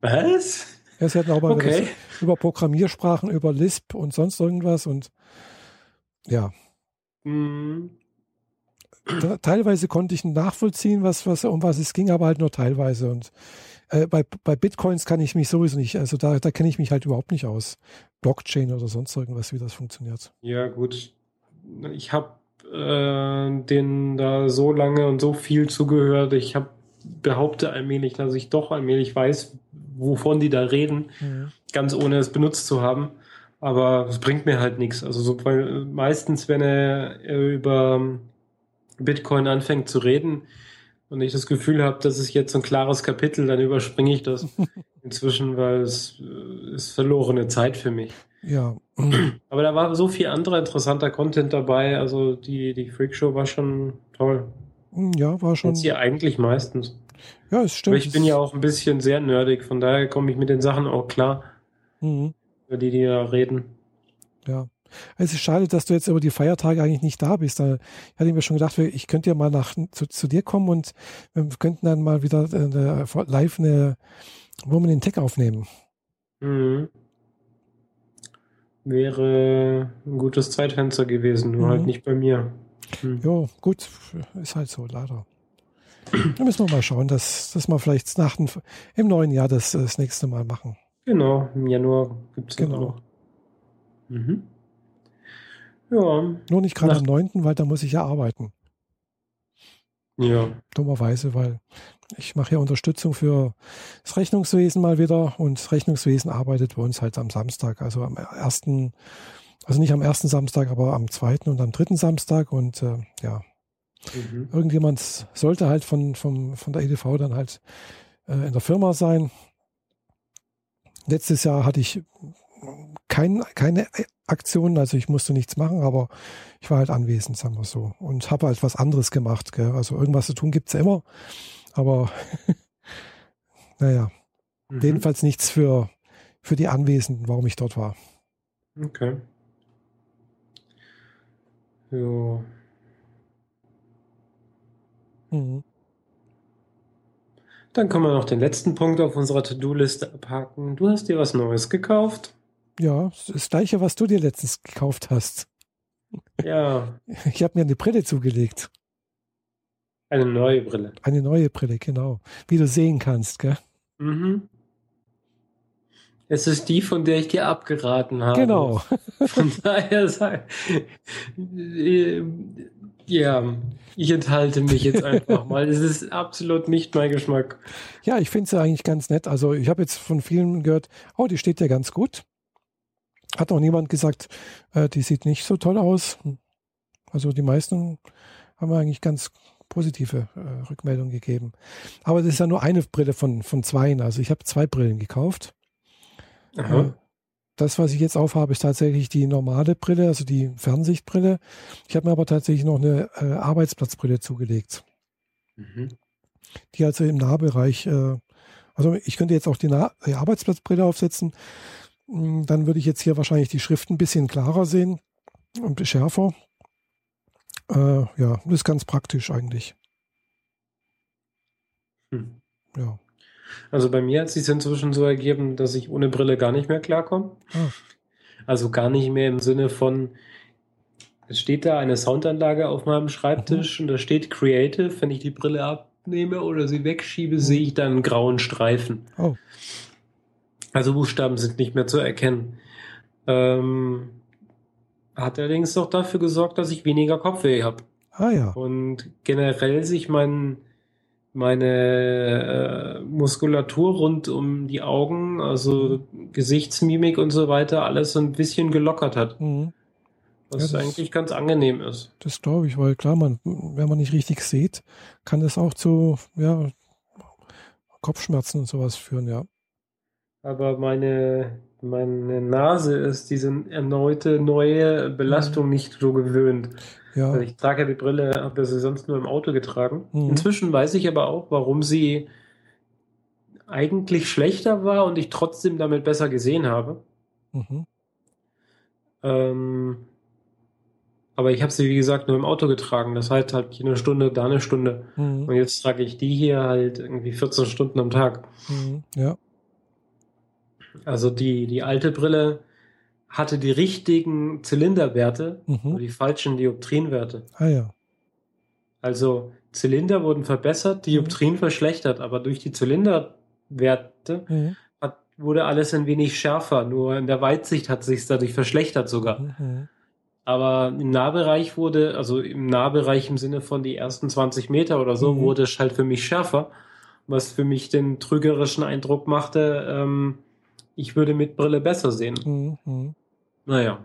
[SPEAKER 1] Was?
[SPEAKER 2] Ja, sie hatten auch mal okay. über Programmiersprachen, über Lisp und sonst irgendwas und ja. Mhm. Teilweise konnte ich nachvollziehen, was, was, um was es ging, aber halt nur teilweise. Und äh, bei, bei Bitcoins kann ich mich sowieso nicht, also da, da kenne ich mich halt überhaupt nicht aus. Blockchain oder sonst irgendwas, wie das funktioniert.
[SPEAKER 1] Ja, gut. Ich habe äh, denen da so lange und so viel zugehört. Ich habe behaupte allmählich, dass ich doch allmählich weiß, wovon die da reden, mhm. ganz ohne es benutzt zu haben. Aber es bringt mir halt nichts. Also so, meistens, wenn er über Bitcoin anfängt zu reden und ich das Gefühl habe, das ist jetzt ein klares Kapitel, dann überspringe ich das [laughs] inzwischen, weil es äh, ist verlorene Zeit für mich.
[SPEAKER 2] Ja. [clears throat]
[SPEAKER 1] Aber da war so viel anderer interessanter Content dabei. Also die, die Freakshow war schon toll.
[SPEAKER 2] Ja, war schon.
[SPEAKER 1] Jetzt hier eigentlich meistens.
[SPEAKER 2] Ja, es stimmt.
[SPEAKER 1] Aber ich bin ja auch ein bisschen sehr nerdig, von daher komme ich mit den Sachen auch klar, mhm. über die die da reden.
[SPEAKER 2] Ja. Es ist schade, dass du jetzt über die Feiertage eigentlich nicht da bist. Da hatte ich mir schon gedacht, ich könnte ja mal nach, zu, zu dir kommen und wir könnten dann mal wieder eine, live eine Woman in Tech aufnehmen. Mhm.
[SPEAKER 1] Wäre ein gutes Zeitfenster gewesen, nur halt mhm. halt nicht bei mir.
[SPEAKER 2] Mhm. Jo, gut, ist halt so, leider. Da müssen wir mal schauen, dass, dass wir vielleicht nach dem, im neuen Jahr das, das nächste Mal machen.
[SPEAKER 1] Genau, im Januar gibt es genau. noch. Mhm.
[SPEAKER 2] Ja. Nur nicht gerade am 9., weil da muss ich ja arbeiten.
[SPEAKER 1] Ja.
[SPEAKER 2] Dummerweise, weil ich mache ja Unterstützung für das Rechnungswesen mal wieder und das Rechnungswesen arbeitet bei uns halt am Samstag, also am ersten, also nicht am ersten Samstag, aber am zweiten und am dritten Samstag und äh, ja, Mhm. Irgendjemand sollte halt von, von, von der EDV dann halt äh, in der Firma sein. Letztes Jahr hatte ich kein, keine Aktionen, also ich musste nichts machen, aber ich war halt anwesend, sagen wir so. Und habe halt was anderes gemacht. Gell? Also irgendwas zu tun gibt es ja immer. Aber [laughs] naja, mhm. jedenfalls nichts für, für die Anwesenden, warum ich dort war.
[SPEAKER 1] Okay. Ja. Mhm. Dann können wir noch den letzten Punkt auf unserer To-Do-Liste abhaken. Du hast dir was Neues gekauft.
[SPEAKER 2] Ja, das gleiche, was du dir letztens gekauft hast.
[SPEAKER 1] Ja. [laughs]
[SPEAKER 2] Ich habe mir eine Brille zugelegt.
[SPEAKER 1] Eine neue Brille.
[SPEAKER 2] Eine neue Brille, genau. Wie du sehen kannst, gell? Mhm.
[SPEAKER 1] Es ist die, von der ich dir abgeraten habe.
[SPEAKER 2] Genau. [laughs]
[SPEAKER 1] Von daher sei, ja, ich enthalte mich jetzt einfach mal. Es ist absolut nicht mein Geschmack.
[SPEAKER 2] Ja, ich finde sie eigentlich ganz nett. Also ich habe jetzt von vielen gehört, oh, die steht ja ganz gut. Hat noch niemand gesagt, äh, die sieht nicht so toll aus. Also die meisten haben eigentlich ganz positive äh, Rückmeldungen gegeben. Aber das ist ja nur eine Brille von, von zweien. Also ich habe zwei Brillen gekauft. Aha. Das, was ich jetzt aufhabe, ist tatsächlich die normale Brille, also die Fernsichtbrille. Ich habe mir aber tatsächlich noch eine äh, Arbeitsplatzbrille zugelegt. Mhm. Die also im Nahbereich, äh, also ich könnte jetzt auch die, nah die Arbeitsplatzbrille aufsetzen. Hm, dann würde ich jetzt hier wahrscheinlich die Schrift ein bisschen klarer sehen und schärfer. Äh, ja, das ist ganz praktisch eigentlich.
[SPEAKER 1] Hm.
[SPEAKER 2] Ja.
[SPEAKER 1] Also bei mir hat es sich inzwischen so ergeben, dass ich ohne Brille gar nicht mehr klarkomme.
[SPEAKER 2] Ah.
[SPEAKER 1] Also gar nicht mehr im Sinne von, es steht da eine Soundanlage auf meinem Schreibtisch und da steht Creative. Wenn ich die Brille abnehme oder sie wegschiebe, sehe ich dann einen grauen Streifen.
[SPEAKER 2] Oh.
[SPEAKER 1] Also Buchstaben sind nicht mehr zu erkennen. Ähm, hat allerdings auch dafür gesorgt, dass ich weniger Kopfweh habe.
[SPEAKER 2] Ah ja.
[SPEAKER 1] Und generell sich mein, meine äh, Muskulatur rund um die Augen, also Gesichtsmimik und so weiter, alles so ein bisschen gelockert hat.
[SPEAKER 2] Mhm.
[SPEAKER 1] Was
[SPEAKER 2] Ja, das-
[SPEAKER 1] eigentlich ganz angenehm ist.
[SPEAKER 2] Das glaube ich, weil klar, man, wenn man nicht richtig sieht, kann das auch zu ja, Kopfschmerzen und sowas führen, ja.
[SPEAKER 1] Aber meine, meine Nase ist diese erneute neue Belastung nicht so gewöhnt.
[SPEAKER 2] Ja,
[SPEAKER 1] Also ich trage die Brille, habe sie sonst nur im Auto getragen.
[SPEAKER 2] Mhm.
[SPEAKER 1] Inzwischen weiß ich aber auch, warum sie eigentlich schlechter war und ich trotzdem damit besser gesehen habe.
[SPEAKER 2] mhm.
[SPEAKER 1] Ähm, aber ich habe sie, wie gesagt, nur im Auto getragen. Das heißt halt hier eine Stunde, da eine Stunde. Und
[SPEAKER 2] Mhm.
[SPEAKER 1] jetzt trage ich die hier halt irgendwie 14 Stunden am Tag.
[SPEAKER 2] Mhm. ja,
[SPEAKER 1] Also die, die alte Brille hatte die richtigen Zylinderwerte,
[SPEAKER 2] mhm.
[SPEAKER 1] die falschen Dioptrienwerte.
[SPEAKER 2] ah ja,
[SPEAKER 1] Also Zylinder wurden verbessert, Dioptrien verschlechtert, aber durch die Zylinderwerte
[SPEAKER 2] mhm.
[SPEAKER 1] hat, wurde alles ein wenig schärfer. Nur in der Weitsicht hat sich dadurch verschlechtert sogar.
[SPEAKER 2] Mhm.
[SPEAKER 1] Aber im Nahbereich wurde, also im Nahbereich im Sinne von die ersten 20 Meter oder so,
[SPEAKER 2] Mhm.
[SPEAKER 1] wurde es halt für mich schärfer, was für mich den trügerischen Eindruck machte, ähm, ich würde mit Brille besser sehen.
[SPEAKER 2] Mhm.
[SPEAKER 1] Naja,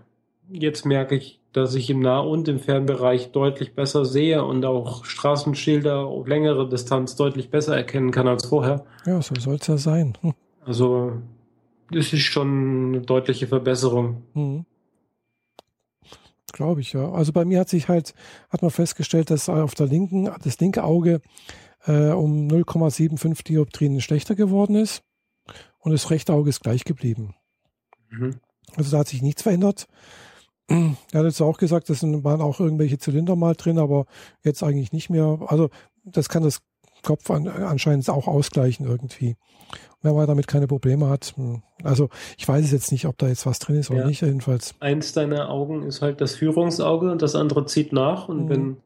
[SPEAKER 1] jetzt merke ich, dass ich im Nah- und im Fernbereich deutlich besser sehe und auch Straßenschilder auf längere Distanz deutlich besser erkennen kann als vorher.
[SPEAKER 2] ja, so soll es ja sein. Hm.
[SPEAKER 1] Also, das ist schon eine deutliche Verbesserung.
[SPEAKER 2] Mhm. Glaube ich, ja. Also bei mir hat sich halt, hat man festgestellt, dass auf der linken, das linke Auge äh, um 0,75 Dioptrien schlechter geworden ist und das rechte Auge ist gleich geblieben.
[SPEAKER 1] Mhm.
[SPEAKER 2] Also da hat sich nichts verändert. [clears throat] Er hat jetzt auch gesagt, es waren auch irgendwelche Zylinder mal drin, aber jetzt eigentlich nicht mehr. Also das kann das Kopf an, anscheinend auch ausgleichen irgendwie. Wenn man damit keine Probleme hat. hm. Also ich weiß es jetzt nicht, ob da jetzt was drin ist oder
[SPEAKER 1] Ja.
[SPEAKER 2] nicht. Jedenfalls.
[SPEAKER 1] Eins deiner Augen ist halt das Führungsauge und das andere zieht nach. Und
[SPEAKER 2] Mhm.
[SPEAKER 1] wenn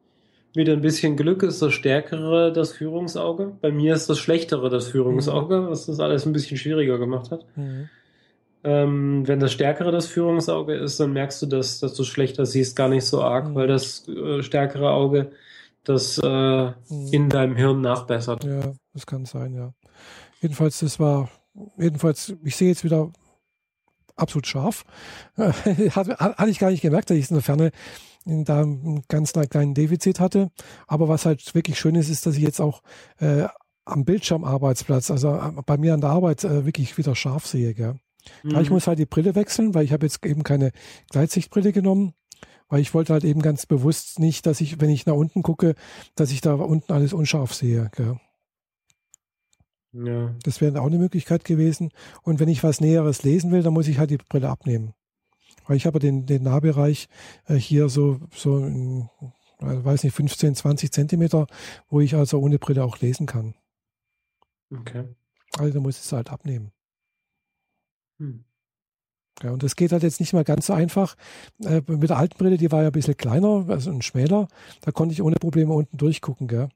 [SPEAKER 1] wieder ein bisschen Glück ist, das stärkere das Führungsauge. Bei mir ist das schlechtere das Führungsauge, was das alles ein bisschen schwieriger gemacht hat.
[SPEAKER 2] Mhm.
[SPEAKER 1] Ähm, wenn das stärkere das Führungsauge ist, dann merkst du, dass, dass du schlechter siehst, gar nicht so arg,
[SPEAKER 2] Mhm.
[SPEAKER 1] weil das äh, stärkere Auge das äh,
[SPEAKER 2] Mhm.
[SPEAKER 1] in deinem Hirn nachbessert.
[SPEAKER 2] Ja, das kann sein, ja. Jedenfalls, das war, jedenfalls, ich sehe jetzt wieder absolut scharf. [laughs] Hat- Hatte ich gar nicht gemerkt, dass ich in der Ferne da einen ganz kleinen Defizit hatte. Aber was halt wirklich schön ist, ist, dass ich jetzt auch äh, am Bildschirmarbeitsplatz, also äh, bei mir an der Arbeit, äh, wirklich wieder scharf sehe. Gell? Ja, ich
[SPEAKER 1] Mhm.
[SPEAKER 2] muss halt die Brille wechseln, weil ich habe jetzt eben keine Gleitsichtbrille genommen, weil ich wollte halt eben ganz bewusst nicht, dass ich, wenn ich nach unten gucke, dass ich da unten alles unscharf sehe. Gell?
[SPEAKER 1] ja.
[SPEAKER 2] Das wäre auch eine Möglichkeit gewesen. Und wenn ich was Näheres lesen will, dann muss ich halt die Brille abnehmen. Weil ich habe den, den Nahbereich äh, hier so, so in, weiß nicht, 15, 20 Zentimeter, wo ich also ohne Brille auch lesen kann.
[SPEAKER 1] Okay.
[SPEAKER 2] Also da muss ich es halt abnehmen.
[SPEAKER 1] Hm.
[SPEAKER 2] Ja, und das geht halt jetzt nicht mal ganz so einfach. Äh, mit der alten Brille, die war ja ein bisschen kleiner, also ein schmäler, da konnte ich ohne Probleme unten durchgucken, gell?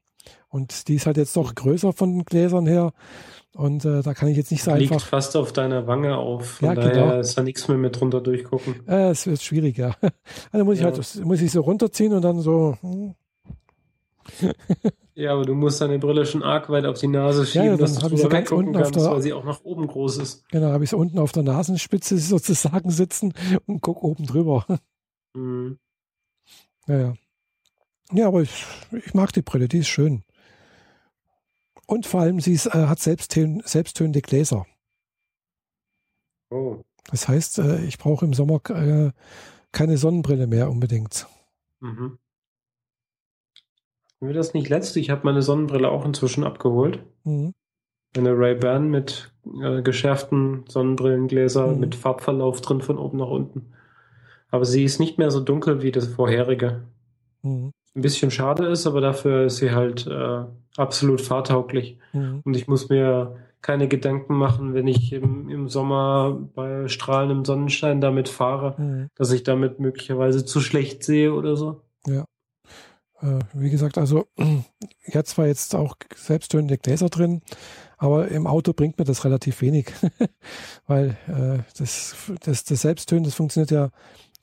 [SPEAKER 2] Und die ist halt jetzt doch größer von den Gläsern her. Und äh, da kann ich jetzt nicht so
[SPEAKER 1] Liegt
[SPEAKER 2] einfach.
[SPEAKER 1] fast auf deiner Wange auf. Von
[SPEAKER 2] Ja,
[SPEAKER 1] daher
[SPEAKER 2] genau.
[SPEAKER 1] ist da nichts mehr mit drunter durchgucken.
[SPEAKER 2] Äh, es wird schwieriger. [laughs] Also muss ich
[SPEAKER 1] Ja.
[SPEAKER 2] halt muss ich so runterziehen und dann so. hm.
[SPEAKER 1] Ja, aber du musst deine Brille schon arg weit auf die Nase schieben,
[SPEAKER 2] ja, dann
[SPEAKER 1] dass du
[SPEAKER 2] sie ganz unten auf
[SPEAKER 1] kannst,
[SPEAKER 2] der-
[SPEAKER 1] weil sie auch nach oben groß ist.
[SPEAKER 2] Genau, habe ich so unten auf der Nasenspitze [laughs] sozusagen sitzen und guck oben drüber.
[SPEAKER 1] Mhm.
[SPEAKER 2] Ja, ja. Aber ich, ich mag die Brille, die ist schön. Und vor allem, sie ist, äh, hat selbsttön, selbsttönende Gläser.
[SPEAKER 1] Oh.
[SPEAKER 2] Das heißt, äh, ich brauche im Sommer äh, keine Sonnenbrille mehr unbedingt.
[SPEAKER 1] Mhm. Wir das nicht letzte? Ich habe meine Sonnenbrille auch inzwischen abgeholt.
[SPEAKER 2] Mhm.
[SPEAKER 1] Eine Ray-Ban mit äh, geschärften Sonnenbrillengläser
[SPEAKER 2] Mhm.
[SPEAKER 1] mit Farbverlauf drin von oben nach unten. Aber sie ist nicht mehr so dunkel wie das vorherige.
[SPEAKER 2] Mhm.
[SPEAKER 1] Ein bisschen schade ist, aber dafür ist sie halt äh, absolut fahrtauglich.
[SPEAKER 2] Mhm.
[SPEAKER 1] Und ich muss mir keine Gedanken machen, wenn ich im, im Sommer bei strahlendem Sonnenschein damit fahre, mhm. dass ich damit möglicherweise zu schlecht sehe oder so.
[SPEAKER 2] Ja. Äh, wie gesagt, also [clears throat] jetzt war jetzt auch selbsttönende Gläser drin, aber im Auto bringt mir das relativ wenig, [laughs] weil äh, das, das, das Selbsttönen, das funktioniert ja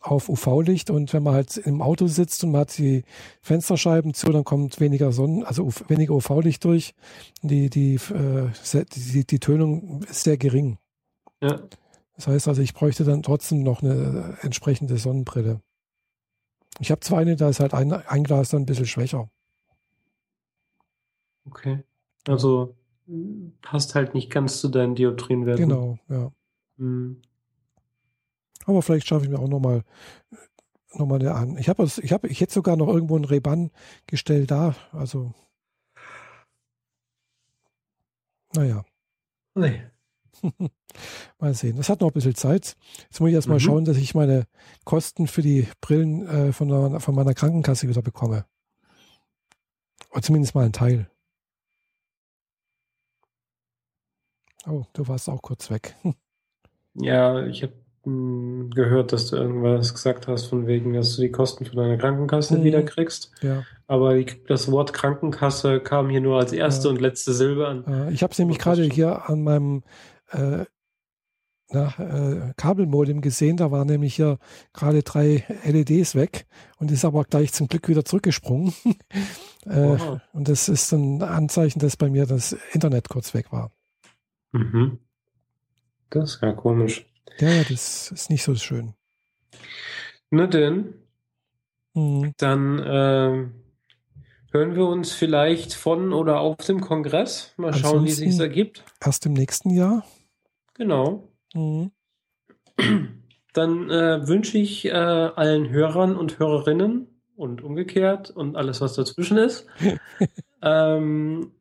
[SPEAKER 2] auf UV-Licht und wenn man halt im Auto sitzt und man hat die Fensterscheiben zu, dann kommt weniger Sonnen, also weniger UV-Licht durch. Die, die, äh, die, die Tönung ist sehr gering. Ja. Das heißt also, ich bräuchte dann trotzdem noch eine entsprechende Sonnenbrille. Ich habe zwar eine, da ist halt ein, ein Glas dann ein bisschen schwächer.
[SPEAKER 1] Okay. Also passt halt nicht ganz zu deinen Dioptrienwerten.
[SPEAKER 2] Genau, ja. Hm. Aber vielleicht schaffe ich mir auch nochmal noch mal eine an. Ich habe ich habe ich hätte sogar noch irgendwo ein Reban gestellt da, also naja. Nee. [laughs] mal sehen. Das hat noch ein bisschen Zeit. Jetzt muss ich erstmal mhm. schauen, dass ich meine Kosten für die Brillen äh, von, der, von meiner Krankenkasse wieder bekomme. Oder zumindest mal ein Teil. Oh, du warst auch kurz weg. [laughs]
[SPEAKER 1] Ja, ich habe gehört, dass du irgendwas gesagt hast, von wegen, dass du die Kosten von deiner Krankenkasse mhm. wieder kriegst. Ja. Aber das Wort Krankenkasse kam hier nur als erste ja. und letzte Silbe an.
[SPEAKER 2] Ich habe es nämlich gerade hier an meinem äh, na, äh, Kabelmodem gesehen. Da waren nämlich hier gerade drei LEDs weg und ist aber gleich zum Glück wieder zurückgesprungen. [laughs] äh, und das ist ein Anzeichen, dass bei mir das Internet kurz weg war.
[SPEAKER 1] Mhm. Das ist ja komisch.
[SPEAKER 2] Ja, ja, das ist nicht so schön.
[SPEAKER 1] Na denn, mhm. dann äh, hören wir uns vielleicht von oder auf dem Kongress. Mal Ansonsten schauen, wie sich es ergibt.
[SPEAKER 2] Erst im nächsten Jahr.
[SPEAKER 1] Genau. Mhm. [clears throat] Dann äh, wünsche ich äh, allen Hörern und Hörerinnen und umgekehrt und alles, was dazwischen ist, [laughs] ähm,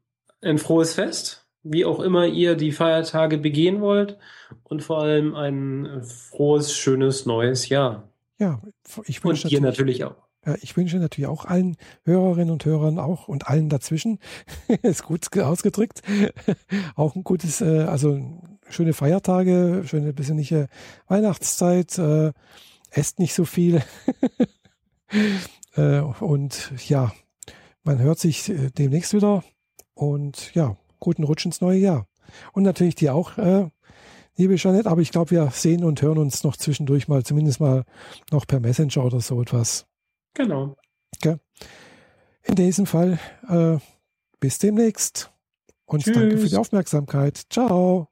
[SPEAKER 1] ein frohes Fest wie auch immer ihr die Feiertage begehen wollt und vor allem ein frohes, schönes neues Jahr.
[SPEAKER 2] Ja,
[SPEAKER 1] ich wünsche und dir natürlich, auch.
[SPEAKER 2] Ja, ich wünsche natürlich auch allen Hörerinnen und Hörern auch und allen dazwischen, [laughs] ist gut ausgedrückt, [laughs] auch ein gutes, äh, also schöne Feiertage, schöne besinnliche Weihnachtszeit, äh, esst nicht so viel [laughs] äh, und ja, man hört sich äh, demnächst wieder und ja, guten Rutsch ins neue Jahr. Und natürlich dir auch, äh, liebe Jeanette, aber ich glaube, wir sehen und hören uns noch zwischendurch mal, zumindest mal noch per Messenger oder so etwas.
[SPEAKER 1] Genau.
[SPEAKER 2] Okay. In diesem Fall, äh, bis demnächst. Und Tschüss. danke für die Aufmerksamkeit. Ciao.